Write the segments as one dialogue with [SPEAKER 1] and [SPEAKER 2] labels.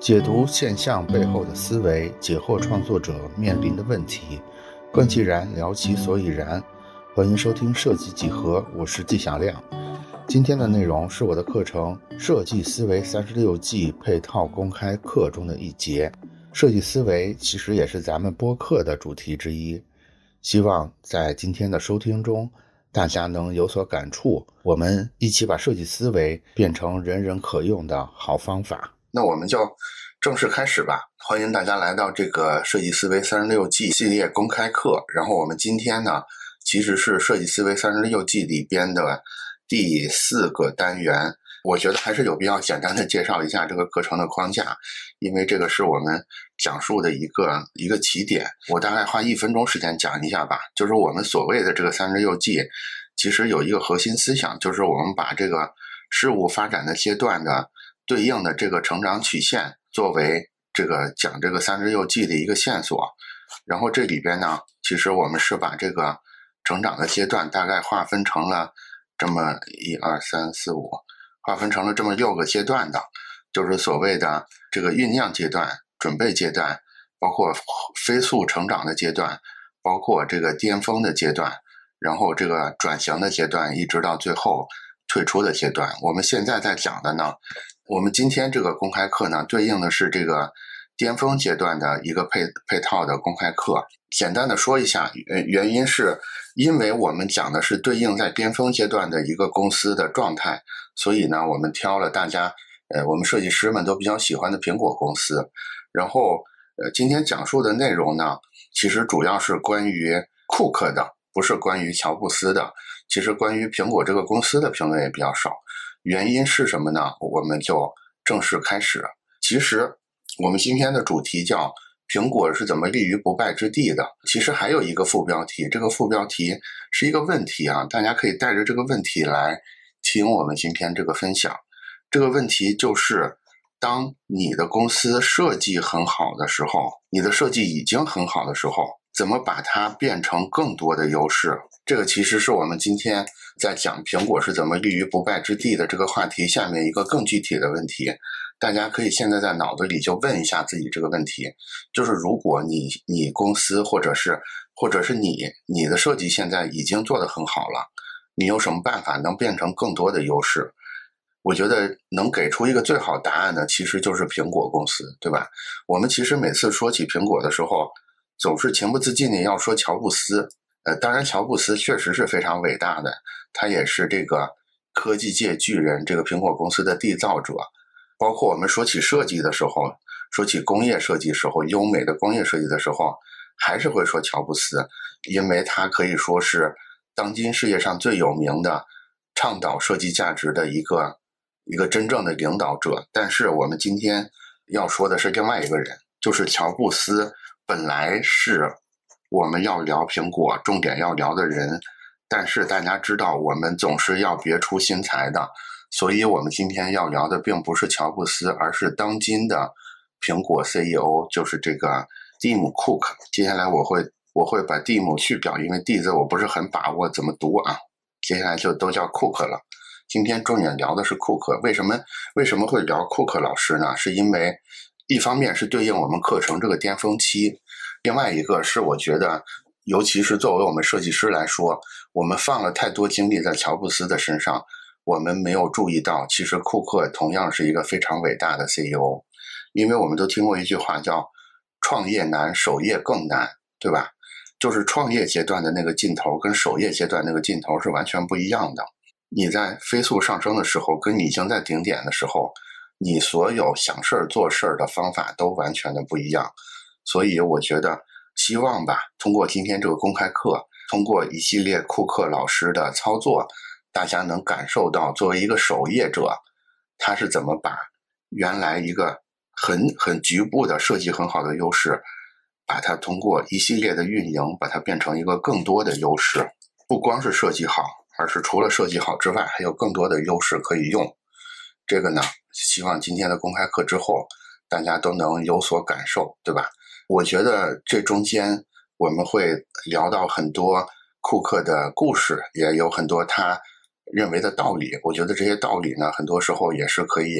[SPEAKER 1] 解读现象背后的思维，解惑创作者面临的问题，观其然，聊其所以然。欢迎收听设计几何，我是纪晓亮。今天的内容是我的课程《设计思维三十六计》配套公开课中的一节。设计思维其实也是咱们播客的主题之一。希望在今天的收听中，大家能有所感触。我们一起把设计思维变成人人可用的好方法。
[SPEAKER 2] 那我们就正式开始吧。欢迎大家来到这个《设计思维三十六计》系列公开课。然后我们今天呢？其实是《设计思维三十六计》里边的第四个单元，我觉得还是有必要简单的介绍一下这个课程的框架，因为这个是我们讲述的一个一个起点。我大概花一分钟时间讲一下吧。就是我们所谓的这个三十六计，其实有一个核心思想，就是我们把这个事物发展的阶段的对应的这个成长曲线作为这个讲这个三十六计的一个线索。然后这里边呢，其实我们是把这个。成长的阶段大概划分成了这么一二三四五，划分成了这么六个阶段的，就是所谓的这个酝酿阶段、准备阶段，包括飞速成长的阶段，包括这个巅峰的阶段，然后这个转型的阶段，一直到最后退出的阶段。我们现在在讲的呢，我们今天这个公开课呢，对应的是这个。巅峰阶段的一个配配套的公开课，简单的说一下，呃原因是因为我们讲的是对应在巅峰阶段的一个公司的状态，所以呢，我们挑了大家，呃，我们设计师们都比较喜欢的苹果公司。然后，呃，今天讲述的内容呢，其实主要是关于库克的，不是关于乔布斯的。其实关于苹果这个公司的评论也比较少，原因是什么呢？我们就正式开始。其实。我们今天的主题叫“苹果是怎么立于不败之地的”。其实还有一个副标题，这个副标题是一个问题啊，大家可以带着这个问题来听我们今天这个分享。这个问题就是：当你的公司设计很好的时候，你的设计已经很好的时候，怎么把它变成更多的优势？这个其实是我们今天在讲苹果是怎么立于不败之地的这个话题下面一个更具体的问题。大家可以现在在脑子里就问一下自己这个问题，就是如果你你公司或者是或者是你你的设计现在已经做得很好了，你有什么办法能变成更多的优势？我觉得能给出一个最好答案的其实就是苹果公司，对吧？我们其实每次说起苹果的时候，总是情不自禁的要说乔布斯。呃，当然乔布斯确实是非常伟大的，他也是这个科技界巨人，这个苹果公司的缔造者。包括我们说起设计的时候，说起工业设计时候，优美的工业设计的时候，还是会说乔布斯，因为他可以说是当今世界上最有名的倡导设计价值的一个一个真正的领导者。但是我们今天要说的是另外一个人，就是乔布斯本来是我们要聊苹果重点要聊的人，但是大家知道，我们总是要别出心裁的。所以，我们今天要聊的并不是乔布斯，而是当今的苹果 CEO，就是这个蒂姆·库克。接下来我会我会把蒂姆去掉，因为 D 字我不是很把握怎么读啊。接下来就都叫库克了。今天重点聊的是库克。为什么为什么会聊库克老师呢？是因为一方面是对应我们课程这个巅峰期，另外一个是我觉得，尤其是作为我们设计师来说，我们放了太多精力在乔布斯的身上。我们没有注意到，其实库克同样是一个非常伟大的 CEO，因为我们都听过一句话叫“创业难，守业更难”，对吧？就是创业阶段的那个劲头跟守业阶段那个劲头是完全不一样的。你在飞速上升的时候，跟你已经在顶点的时候，你所有想事儿、做事儿的方法都完全的不一样。所以，我觉得希望吧，通过今天这个公开课，通过一系列库克老师的操作。大家能感受到，作为一个守业者，他是怎么把原来一个很很局部的设计很好的优势，把它通过一系列的运营，把它变成一个更多的优势。不光是设计好，而是除了设计好之外，还有更多的优势可以用。这个呢，希望今天的公开课之后，大家都能有所感受，对吧？我觉得这中间我们会聊到很多库克的故事，也有很多他。认为的道理，我觉得这些道理呢，很多时候也是可以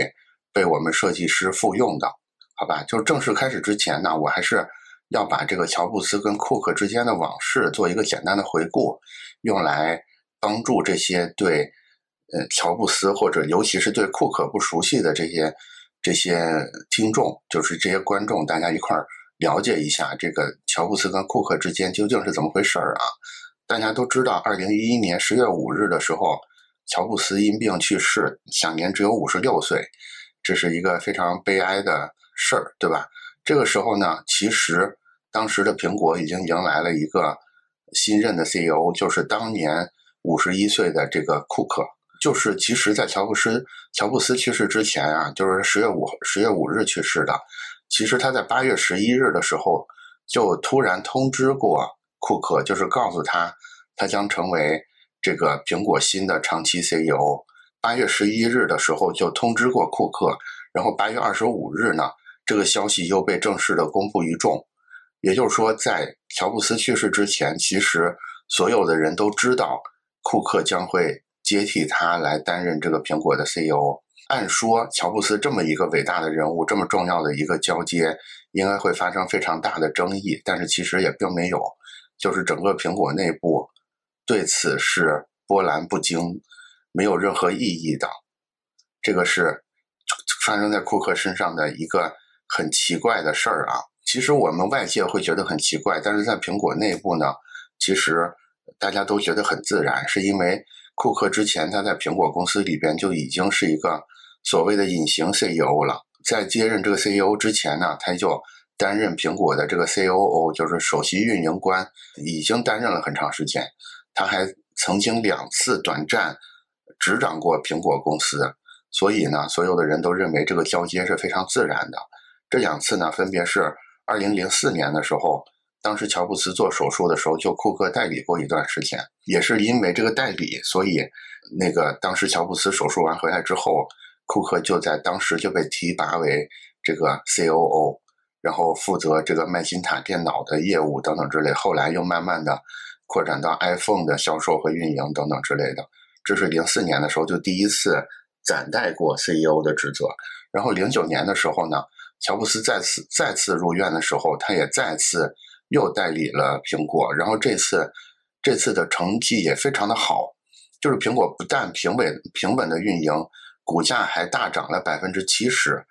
[SPEAKER 2] 被我们设计师复用的，好吧？就正式开始之前呢，我还是要把这个乔布斯跟库克之间的往事做一个简单的回顾，用来帮助这些对呃乔布斯或者尤其是对库克不熟悉的这些这些听众，就是这些观众，大家一块儿了解一下这个乔布斯跟库克之间究竟是怎么回事儿啊？大家都知道，二零一一年十月五日的时候。乔布斯因病去世，享年只有五十六岁，这是一个非常悲哀的事儿，对吧？这个时候呢，其实当时的苹果已经迎来了一个新任的 CEO，就是当年五十一岁的这个库克。就是其实，在乔布斯乔布斯去世之前啊，就是十月五十月五日去世的。其实他在八月十一日的时候就突然通知过库克，就是告诉他他将成为。这个苹果新的长期 CEO，八月十一日的时候就通知过库克，然后八月二十五日呢，这个消息又被正式的公布于众。也就是说，在乔布斯去世之前，其实所有的人都知道库克将会接替他来担任这个苹果的 CEO。按说，乔布斯这么一个伟大的人物，这么重要的一个交接，应该会发生非常大的争议，但是其实也并没有，就是整个苹果内部。对此是波澜不惊，没有任何意义的。这个是发生在库克身上的一个很奇怪的事儿啊。其实我们外界会觉得很奇怪，但是在苹果内部呢，其实大家都觉得很自然，是因为库克之前他在苹果公司里边就已经是一个所谓的隐形 CEO 了。在接任这个 CEO 之前呢，他就担任苹果的这个 COO，就是首席运营官，已经担任了很长时间。他还曾经两次短暂执掌过苹果公司，所以呢，所有的人都认为这个交接是非常自然的。这两次呢，分别是二零零四年的时候，当时乔布斯做手术的时候，就库克代理过一段时间，也是因为这个代理，所以那个当时乔布斯手术完回来之后，库克就在当时就被提拔为这个 COO，然后负责这个麦金塔电脑的业务等等之类，后来又慢慢的。扩展到 iPhone 的销售和运营等等之类的，这是零四年的时候就第一次暂代过 CEO 的职责。然后零九年的时候呢，乔布斯再次再次入院的时候，他也再次又代理了苹果。然后这次这次的成绩也非常的好，就是苹果不但平稳平稳的运营，股价还大涨了百分之七十，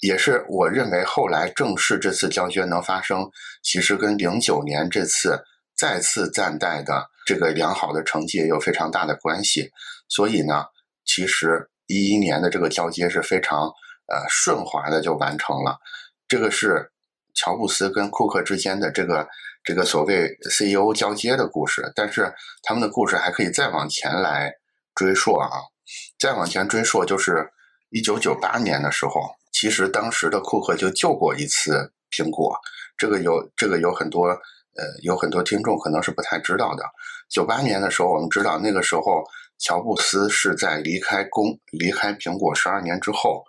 [SPEAKER 2] 也是我认为后来正式这次交接能发生，其实跟零九年这次。再次暂代的这个良好的成绩也有非常大的关系，所以呢，其实一一年的这个交接是非常呃顺滑的就完成了。这个是乔布斯跟库克之间的这个这个所谓 CEO 交接的故事，但是他们的故事还可以再往前来追溯啊，再往前追溯就是一九九八年的时候，其实当时的库克就救过一次苹果，这个有这个有很多。呃，有很多听众可能是不太知道的。九八年的时候，我们知道那个时候，乔布斯是在离开公离开苹果十二年之后，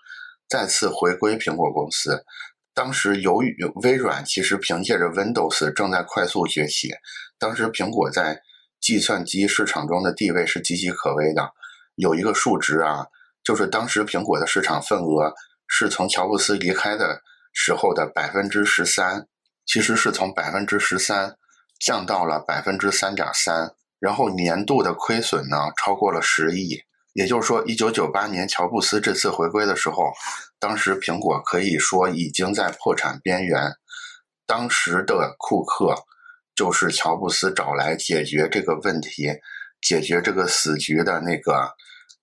[SPEAKER 2] 再次回归苹果公司。当时由于微软其实凭借着 Windows 正在快速崛起，当时苹果在计算机市场中的地位是岌岌可危的。有一个数值啊，就是当时苹果的市场份额是从乔布斯离开的时候的百分之十三。其实是从百分之十三降到了百分之三点三，然后年度的亏损呢超过了十亿。也就是说，一九九八年乔布斯这次回归的时候，当时苹果可以说已经在破产边缘。当时的库克就是乔布斯找来解决这个问题、解决这个死局的那个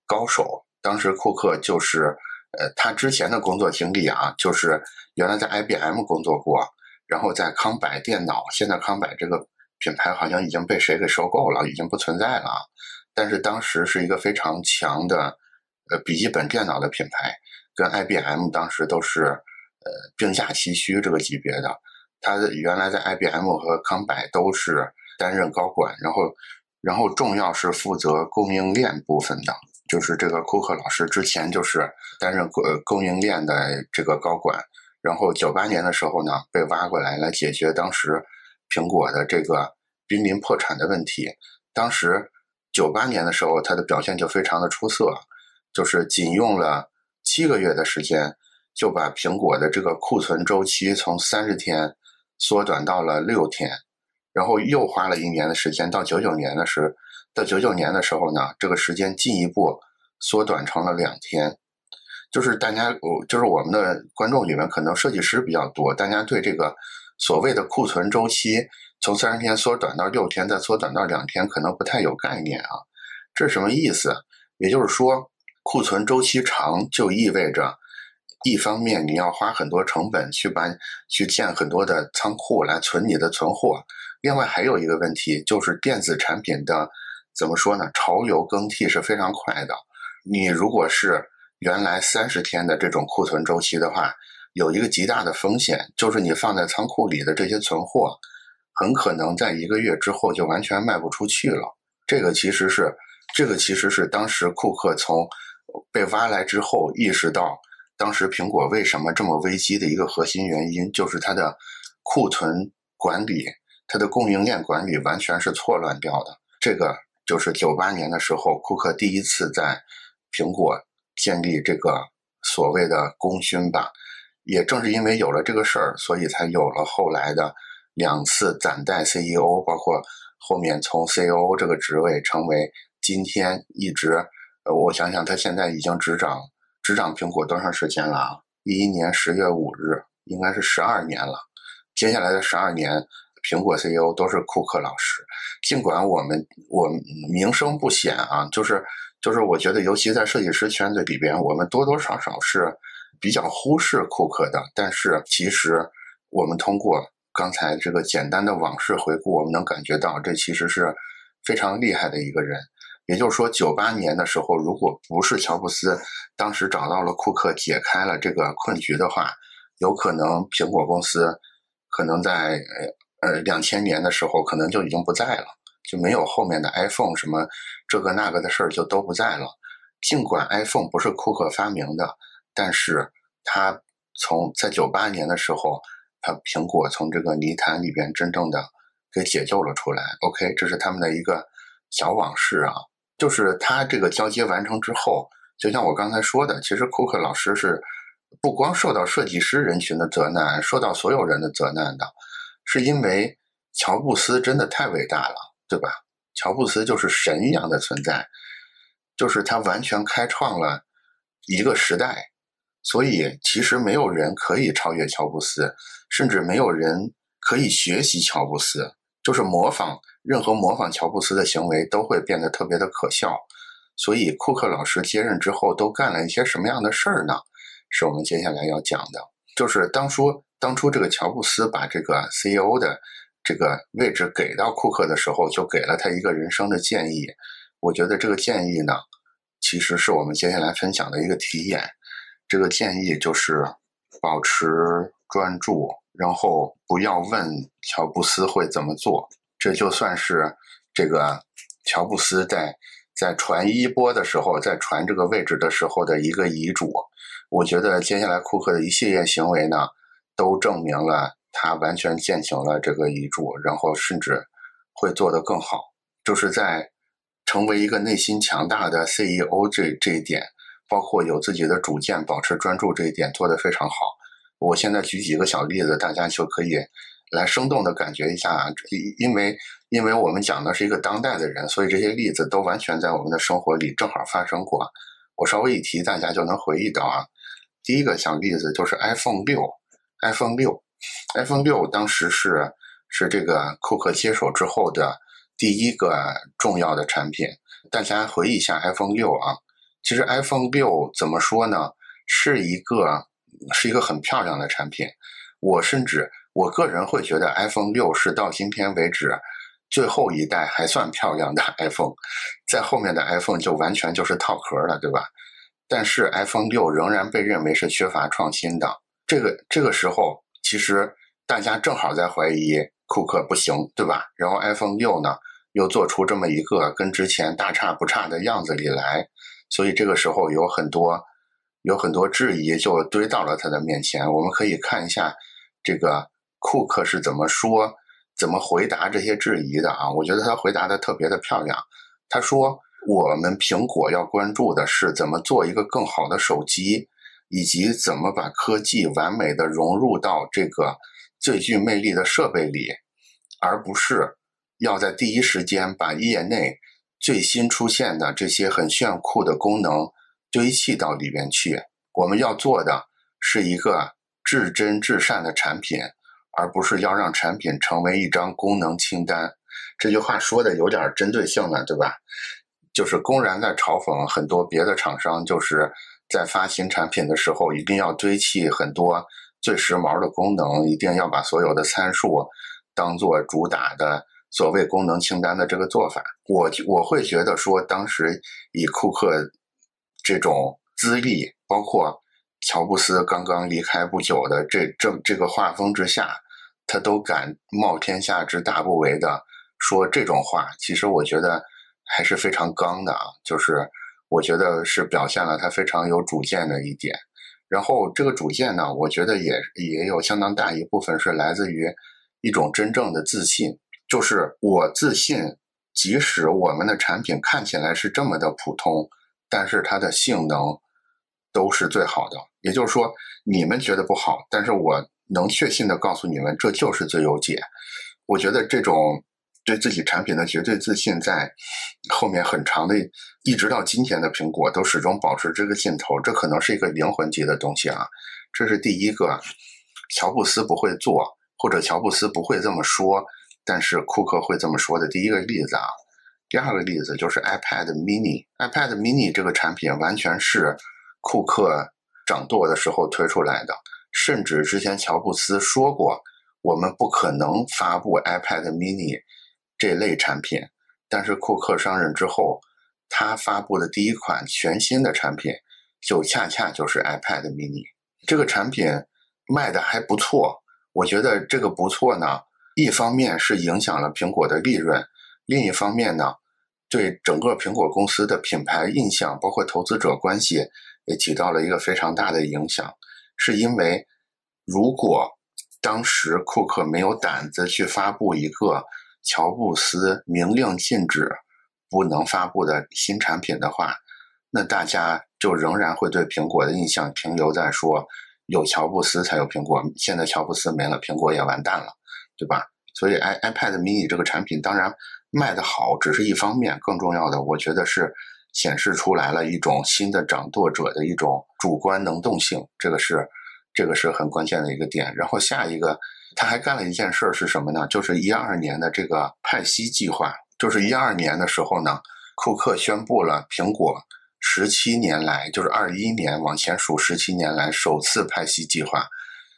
[SPEAKER 2] 高手。当时库克就是，呃，他之前的工作经历啊，就是原来在 IBM 工作过。然后在康柏电脑，现在康柏这个品牌好像已经被谁给收购了，已经不存在了。但是当时是一个非常强的，呃，笔记本电脑的品牌，跟 IBM 当时都是呃并驾齐驱这个级别的。他原来在 IBM 和康柏都是担任高管，然后然后重要是负责供应链部分的，就是这个库克老师之前就是担任供呃供应链的这个高管。然后九八年的时候呢，被挖过来来解决当时苹果的这个濒临破产的问题。当时九八年的时候，他的表现就非常的出色，就是仅用了七七个月的时间，就把苹果的这个库存周期从三十天缩短到了六天，然后又花了一年的时间，到九九年的时，到九九年的时候呢，这个时间进一步缩短成了两天。就是大家，我就是我们的观众里面，可能设计师比较多，大家对这个所谓的库存周期从三十天缩短到六天，再缩短到两天，可能不太有概念啊。这是什么意思？也就是说，库存周期长就意味着，一方面你要花很多成本去把去建很多的仓库来存你的存货，另外还有一个问题就是电子产品的怎么说呢？潮流更替是非常快的，你如果是。原来三十天的这种库存周期的话，有一个极大的风险，就是你放在仓库里的这些存货，很可能在一个月之后就完全卖不出去了。这个其实是，这个其实是当时库克从被挖来之后意识到，当时苹果为什么这么危机的一个核心原因，就是它的库存管理、它的供应链管理完全是错乱掉的。这个就是九八年的时候，库克第一次在苹果。建立这个所谓的功勋吧，也正是因为有了这个事儿，所以才有了后来的两次暂代 CEO，包括后面从 CEO 这个职位成为今天一直，呃，我想想，他现在已经执掌执掌苹果多长时间了啊？一一年十月五日，应该是十二年了。接下来的十二年，苹果 CEO 都是库克老师。尽管我们我名声不显啊，就是。就是我觉得，尤其在设计师圈子里边，我们多多少少是比较忽视库克的。但是，其实我们通过刚才这个简单的往事回顾，我们能感觉到，这其实是非常厉害的一个人。也就是说，九八年的时候，如果不是乔布斯当时找到了库克，解开了这个困局的话，有可能苹果公司可能在呃两千年的时候，可能就已经不在了。就没有后面的 iPhone 什么这个那个的事儿就都不在了。尽管 iPhone 不是库克发明的，但是他从在九八年的时候，他苹果从这个泥潭里边真正的给解救了出来。OK，这是他们的一个小往事啊。就是他这个交接完成之后，就像我刚才说的，其实库克老师是不光受到设计师人群的责难，受到所有人的责难的，是因为乔布斯真的太伟大了。对吧？乔布斯就是神一样的存在，就是他完全开创了一个时代，所以其实没有人可以超越乔布斯，甚至没有人可以学习乔布斯，就是模仿任何模仿乔布斯的行为都会变得特别的可笑。所以库克老师接任之后都干了一些什么样的事儿呢？是我们接下来要讲的，就是当初当初这个乔布斯把这个 CEO 的。这个位置给到库克的时候，就给了他一个人生的建议。我觉得这个建议呢，其实是我们接下来分享的一个题眼。这个建议就是保持专注，然后不要问乔布斯会怎么做。这就算是这个乔布斯在在传衣钵的时候，在传这个位置的时候的一个遗嘱。我觉得接下来库克的一系列行为呢，都证明了。他完全践行了这个遗嘱，然后甚至会做得更好，就是在成为一个内心强大的 CEO 这这一点，包括有自己的主见、保持专注这一点做得非常好。我现在举几个小例子，大家就可以来生动的感觉一下。因为因为我们讲的是一个当代的人，所以这些例子都完全在我们的生活里正好发生过。我稍微一提，大家就能回忆到啊。第一个小例子就是 iPhone 六，iPhone 六。iPhone 六当时是是这个库克接手之后的第一个重要的产品。大家回忆一下 iPhone 六啊，其实 iPhone 六怎么说呢？是一个是一个很漂亮的产品。我甚至我个人会觉得 iPhone 六是到今天为止最后一代还算漂亮的 iPhone，在后面的 iPhone 就完全就是套壳了，对吧？但是 iPhone 六仍然被认为是缺乏创新的。这个这个时候。其实大家正好在怀疑库克不行，对吧？然后 iPhone 六呢，又做出这么一个跟之前大差不差的样子里来，所以这个时候有很多有很多质疑就堆到了他的面前。我们可以看一下这个库克是怎么说、怎么回答这些质疑的啊？我觉得他回答的特别的漂亮。他说：“我们苹果要关注的是怎么做一个更好的手机。”以及怎么把科技完美的融入到这个最具魅力的设备里，而不是要在第一时间把业内最新出现的这些很炫酷的功能堆砌到里边去。我们要做的是一个至真至善的产品，而不是要让产品成为一张功能清单。这句话说的有点针对性了，对吧？就是公然在嘲讽很多别的厂商，就是在发新产品的时候一定要堆砌很多最时髦的功能，一定要把所有的参数当做主打的所谓功能清单的这个做法。我我会觉得说，当时以库克这种资历，包括乔布斯刚刚离开不久的这这这个画风之下，他都敢冒天下之大不韪的说这种话，其实我觉得。还是非常刚的啊，就是我觉得是表现了他非常有主见的一点。然后这个主见呢，我觉得也也有相当大一部分是来自于一种真正的自信，就是我自信，即使我们的产品看起来是这么的普通，但是它的性能都是最好的。也就是说，你们觉得不好，但是我能确信的告诉你们，这就是最优解。我觉得这种。对自己产品的绝对自信，在后面很长的，一直到今天的苹果都始终保持这个劲头，这可能是一个灵魂级的东西啊！这是第一个，乔布斯不会做，或者乔布斯不会这么说，但是库克会这么说的第一个例子啊。第二个例子就是 iPad Mini，iPad Mini 这个产品完全是库克掌舵的时候推出来的，甚至之前乔布斯说过，我们不可能发布 iPad Mini。这类产品，但是库克上任之后，他发布的第一款全新的产品，就恰恰就是 iPad mini。这个产品卖的还不错，我觉得这个不错呢，一方面是影响了苹果的利润，另一方面呢，对整个苹果公司的品牌印象，包括投资者关系，也起到了一个非常大的影响。是因为如果当时库克没有胆子去发布一个。乔布斯明令禁止不能发布的新产品的话，那大家就仍然会对苹果的印象停留在说有乔布斯才有苹果。现在乔布斯没了，苹果也完蛋了，对吧？所以 i iPad mini 这个产品当然卖的好，只是一方面，更重要的，我觉得是显示出来了一种新的掌舵者的一种主观能动性，这个是这个是很关键的一个点。然后下一个。他还干了一件事儿是什么呢？就是一二年的这个派息计划。就是一二年的时候呢，库克宣布了苹果十七年来，就是二一年往前数十七年来首次派息计划，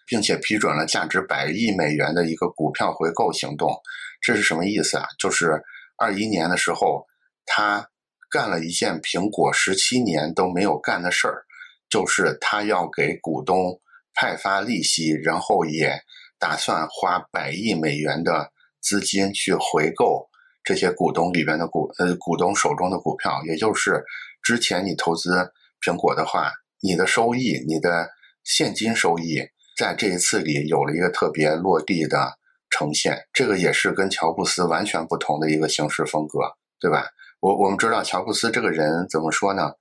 [SPEAKER 2] 并且批准了价值百亿美元的一个股票回购行动。这是什么意思啊？就是二一年的时候，他干了一件苹果十七年都没有干的事儿，就是他要给股东派发利息，然后也。打算花百亿美元的资金去回购这些股东里边的股，呃，股东手中的股票，也就是之前你投资苹果的话，你的收益，你的现金收益，在这一次里有了一个特别落地的呈现。这个也是跟乔布斯完全不同的一个行事风格，对吧？我我们知道乔布斯这个人怎么说呢？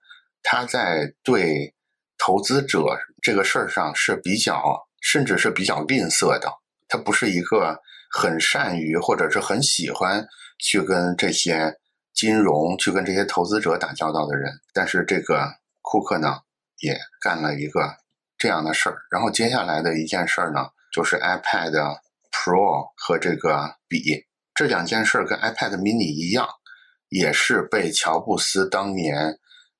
[SPEAKER 2] 他在对投资者这个事儿上是比较。甚至是比较吝啬的，他不是一个很善于或者是很喜欢去跟这些金融、去跟这些投资者打交道的人。但是这个库克呢，也干了一个这样的事儿。然后接下来的一件事儿呢，就是 iPad Pro 和这个笔这两件事儿跟 iPad Mini 一样，也是被乔布斯当年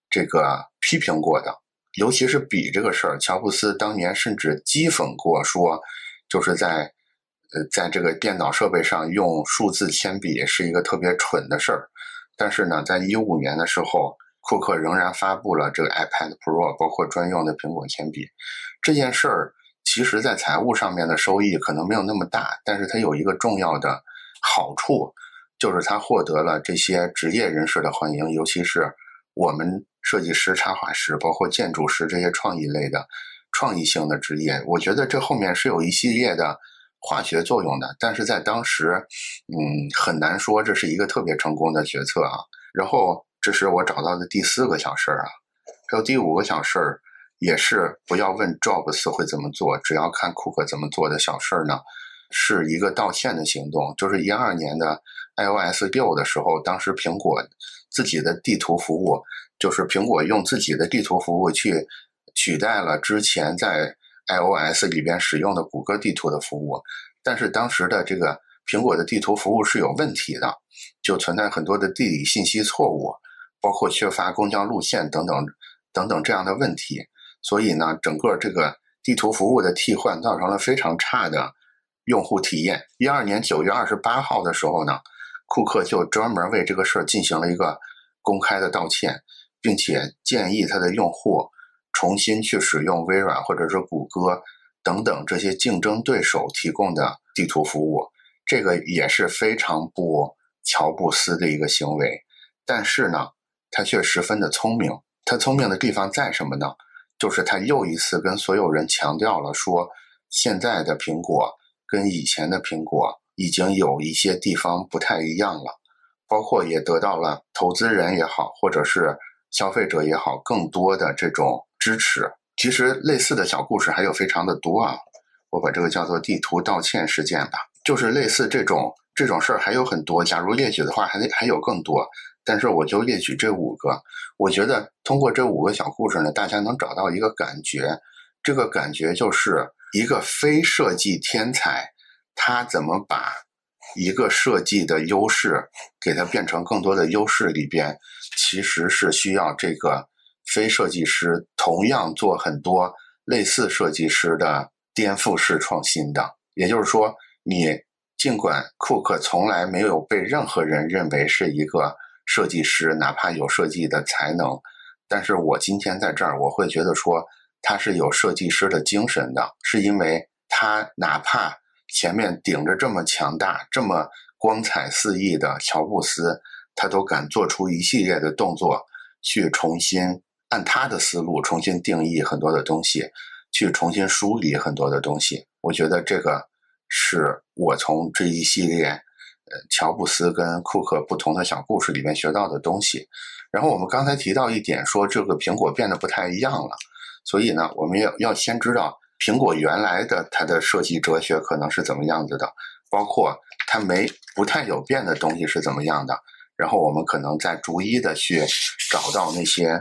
[SPEAKER 2] 这个批评过的。尤其是笔这个事儿，乔布斯当年甚至讥讽过，说就是在呃，在这个电脑设备上用数字铅笔是一个特别蠢的事儿。但是呢，在一五年的时候，库克仍然发布了这个 iPad Pro，包括专用的苹果铅笔。这件事儿其实，在财务上面的收益可能没有那么大，但是它有一个重要的好处，就是它获得了这些职业人士的欢迎，尤其是我们。设计师、插画师，包括建筑师这些创意类的、创意性的职业，我觉得这后面是有一系列的化学作用的。但是在当时，嗯，很难说这是一个特别成功的决策啊。然后，这是我找到的第四个小事儿啊。还有第五个小事儿，也是不要问 Jobs 会怎么做，只要看库克怎么做的小事儿呢，是一个道歉的行动。就是一二年的 iOS 六的时候，当时苹果自己的地图服务，就是苹果用自己的地图服务去取代了之前在 iOS 里边使用的谷歌地图的服务。但是当时的这个苹果的地图服务是有问题的，就存在很多的地理信息错误，包括缺乏公交路线等等等等这样的问题。所以呢，整个这个地图服务的替换造成了非常差的用户体验。一二年九月二十八号的时候呢，库克就专门为这个事儿进行了一个公开的道歉，并且建议他的用户重新去使用微软或者是谷歌等等这些竞争对手提供的地图服务。这个也是非常不乔布斯的一个行为，但是呢，他却十分的聪明。他聪明的地方在什么呢？就是他又一次跟所有人强调了，说现在的苹果跟以前的苹果已经有一些地方不太一样了，包括也得到了投资人也好，或者是消费者也好，更多的这种支持。其实类似的小故事还有非常的多啊，我把这个叫做地图道歉事件吧，就是类似这种这种事儿还有很多。假如列举的话，还还有更多。但是我就列举这五个，我觉得通过这五个小故事呢，大家能找到一个感觉，这个感觉就是一个非设计天才，他怎么把一个设计的优势给它变成更多的优势里边，其实是需要这个非设计师同样做很多类似设计师的颠覆式创新的。也就是说，你尽管库克从来没有被任何人认为是一个。设计师哪怕有设计的才能，但是我今天在这儿，我会觉得说他是有设计师的精神的，是因为他哪怕前面顶着这么强大、这么光彩四溢的乔布斯，他都敢做出一系列的动作，去重新按他的思路重新定义很多的东西，去重新梳理很多的东西。我觉得这个是我从这一系列呃。乔布斯跟库克不同的小故事里面学到的东西，然后我们刚才提到一点，说这个苹果变得不太一样了，所以呢，我们要要先知道苹果原来的它的设计哲学可能是怎么样子的，包括它没不太有变的东西是怎么样的，然后我们可能再逐一的去找到那些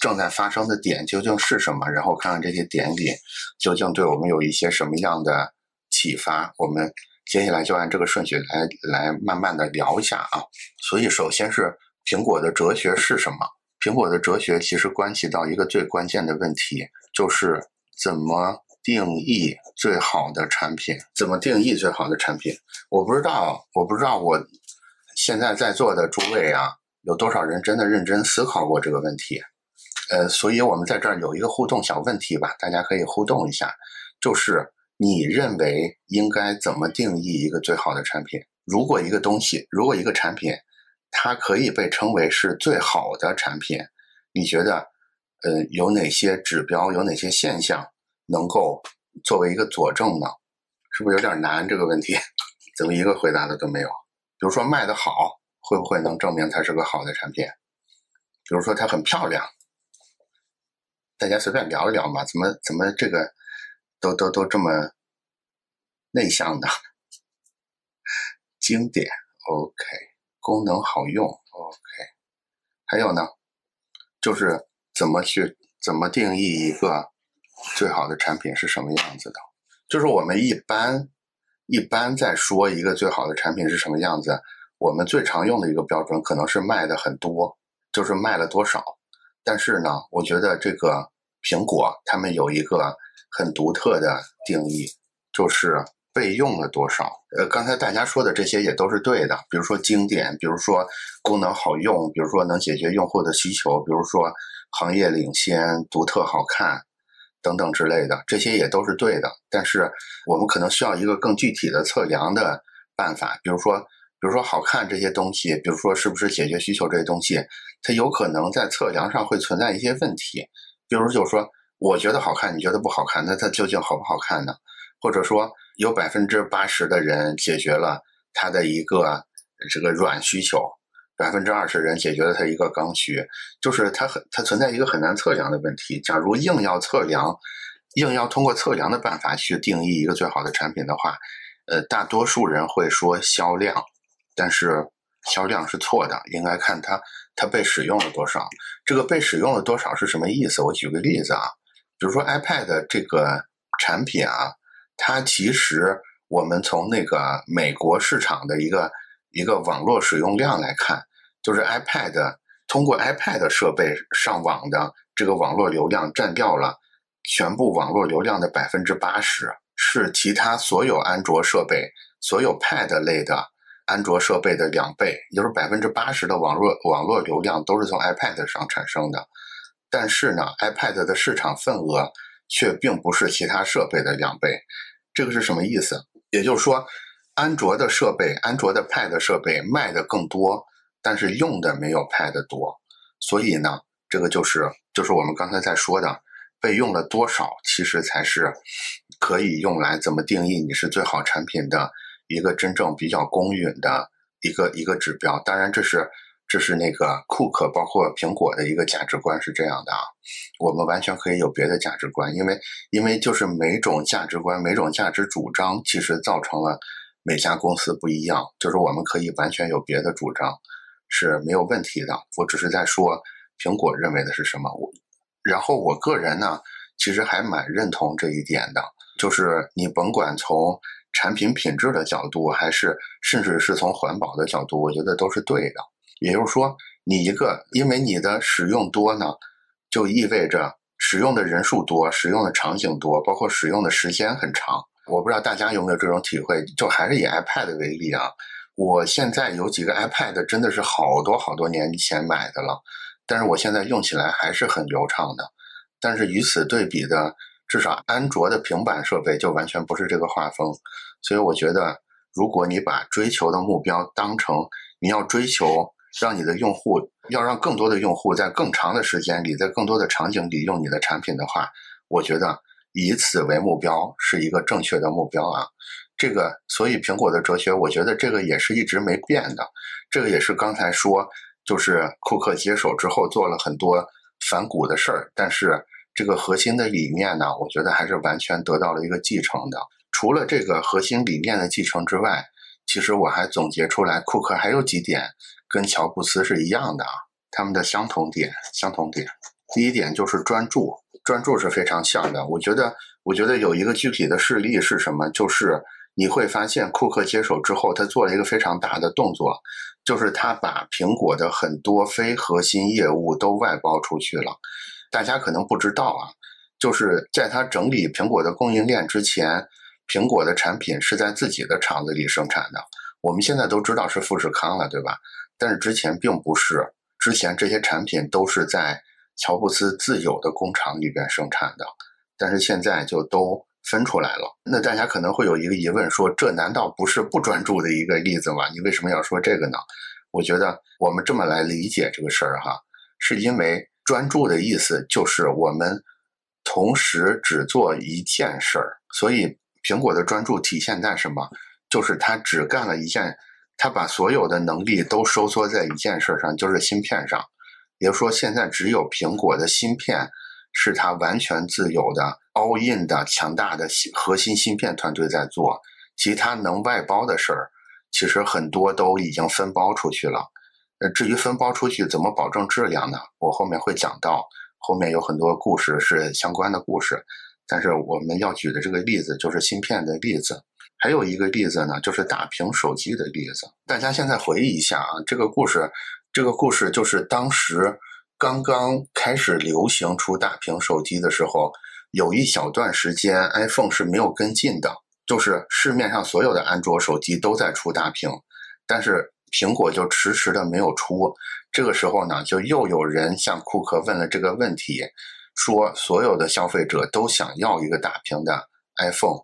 [SPEAKER 2] 正在发生的点究竟是什么，然后看看这些点里究竟对我们有一些什么样的启发，我们。接下来就按这个顺序来来慢慢的聊一下啊。所以首先是苹果的哲学是什么？苹果的哲学其实关系到一个最关键的问题，就是怎么定义最好的产品？怎么定义最好的产品？我不知道，我不知道我现在在座的诸位啊，有多少人真的认真思考过这个问题？呃，所以我们在这儿有一个互动小问题吧，大家可以互动一下，就是。你认为应该怎么定义一个最好的产品？如果一个东西，如果一个产品，它可以被称为是最好的产品，你觉得，呃，有哪些指标，有哪些现象能够作为一个佐证呢？是不是有点难这个问题？怎么一个回答的都没有？比如说卖的好，会不会能证明它是个好的产品？比如说它很漂亮，大家随便聊一聊嘛？怎么怎么这个？都都都这么内向的，经典，OK，功能好用，OK，还有呢，就是怎么去怎么定义一个最好的产品是什么样子的？就是我们一般一般在说一个最好的产品是什么样子，我们最常用的一个标准可能是卖的很多，就是卖了多少。但是呢，我觉得这个苹果他们有一个。很独特的定义，就是被用了多少。呃，刚才大家说的这些也都是对的，比如说经典，比如说功能好用，比如说能解决用户的需求，比如说行业领先、独特好看等等之类的，这些也都是对的。但是我们可能需要一个更具体的测量的办法，比如说，比如说好看这些东西，比如说是不是解决需求这些东西，它有可能在测量上会存在一些问题，比如就是说。我觉得好看，你觉得不好看，那它究竟好不好看呢？或者说，有百分之八十的人解决了他的一个这个软需求，百分之二十人解决了它一个刚需，就是它很它存在一个很难测量的问题。假如硬要测量，硬要通过测量的办法去定义一个最好的产品的话，呃，大多数人会说销量，但是销量是错的，应该看它它被使用了多少。这个被使用了多少是什么意思？我举个例子啊，比如说 iPad 这个产品啊，它其实我们从那个美国市场的一个一个网络使用量来看，就是 iPad 通过 iPad 设备上网的这个网络流量占掉了全部网络流量的百分之八十。是其他所有安卓设备、所有 Pad 类的安卓设备的两倍，也就是百分之八十的网络网络流量都是从 iPad 上产生的。但是呢，iPad 的市场份额却并不是其他设备的两倍。这个是什么意思？也就是说，安卓的设备、安卓的 Pad 设备卖的更多，但是用的没有 Pad 多。所以呢，这个就是就是我们刚才在说的。被用了多少，其实才是可以用来怎么定义你是最好产品的一个真正比较公允的一个一个指标。当然，这是这是那个库克包括苹果的一个价值观是这样的啊。我们完全可以有别的价值观，因为因为就是每种价值观、每种价值主张，其实造成了每家公司不一样。就是我们可以完全有别的主张是没有问题的。我只是在说苹果认为的是什么。我。然后我个人呢，其实还蛮认同这一点的，就是你甭管从产品品质的角度，还是甚至是从环保的角度，我觉得都是对的。也就是说，你一个因为你的使用多呢，就意味着使用的人数多，使用的场景多，包括使用的时间很长。我不知道大家有没有这种体会，就还是以 iPad 为例啊，我现在有几个 iPad 真的是好多好多年前买的了。但是我现在用起来还是很流畅的，但是与此对比的，至少安卓的平板设备就完全不是这个画风。所以我觉得，如果你把追求的目标当成你要追求让你的用户，要让更多的用户在更长的时间里，在更多的场景里用你的产品的话，我觉得以此为目标是一个正确的目标啊。这个，所以苹果的哲学，我觉得这个也是一直没变的。这个也是刚才说。就是库克接手之后做了很多反骨的事儿，但是这个核心的理念呢，我觉得还是完全得到了一个继承的。除了这个核心理念的继承之外，其实我还总结出来，库克还有几点跟乔布斯是一样的啊，他们的相同点，相同点。第一点就是专注，专注是非常像的。我觉得，我觉得有一个具体的事例是什么？就是你会发现，库克接手之后，他做了一个非常大的动作。就是他把苹果的很多非核心业务都外包出去了，大家可能不知道啊，就是在他整理苹果的供应链之前，苹果的产品是在自己的厂子里生产的。我们现在都知道是富士康了，对吧？但是之前并不是，之前这些产品都是在乔布斯自有的工厂里边生产的，但是现在就都。分出来了，那大家可能会有一个疑问，说这难道不是不专注的一个例子吗？你为什么要说这个呢？我觉得我们这么来理解这个事儿哈，是因为专注的意思就是我们同时只做一件事儿，所以苹果的专注体现在什么？就是它只干了一件，它把所有的能力都收缩在一件事上，就是芯片上。也就说，现在只有苹果的芯片。是它完全自有的 all in 的强大的核心芯片团队在做，其他能外包的事儿，其实很多都已经分包出去了。呃，至于分包出去怎么保证质量呢？我后面会讲到，后面有很多故事是相关的故事。但是我们要举的这个例子就是芯片的例子，还有一个例子呢，就是大屏手机的例子。大家现在回忆一下啊，这个故事，这个故事就是当时。刚刚开始流行出大屏手机的时候，有一小段时间，iPhone 是没有跟进的，就是市面上所有的安卓手机都在出大屏，但是苹果就迟迟的没有出。这个时候呢，就又有人向库克问了这个问题，说所有的消费者都想要一个大屏的 iPhone，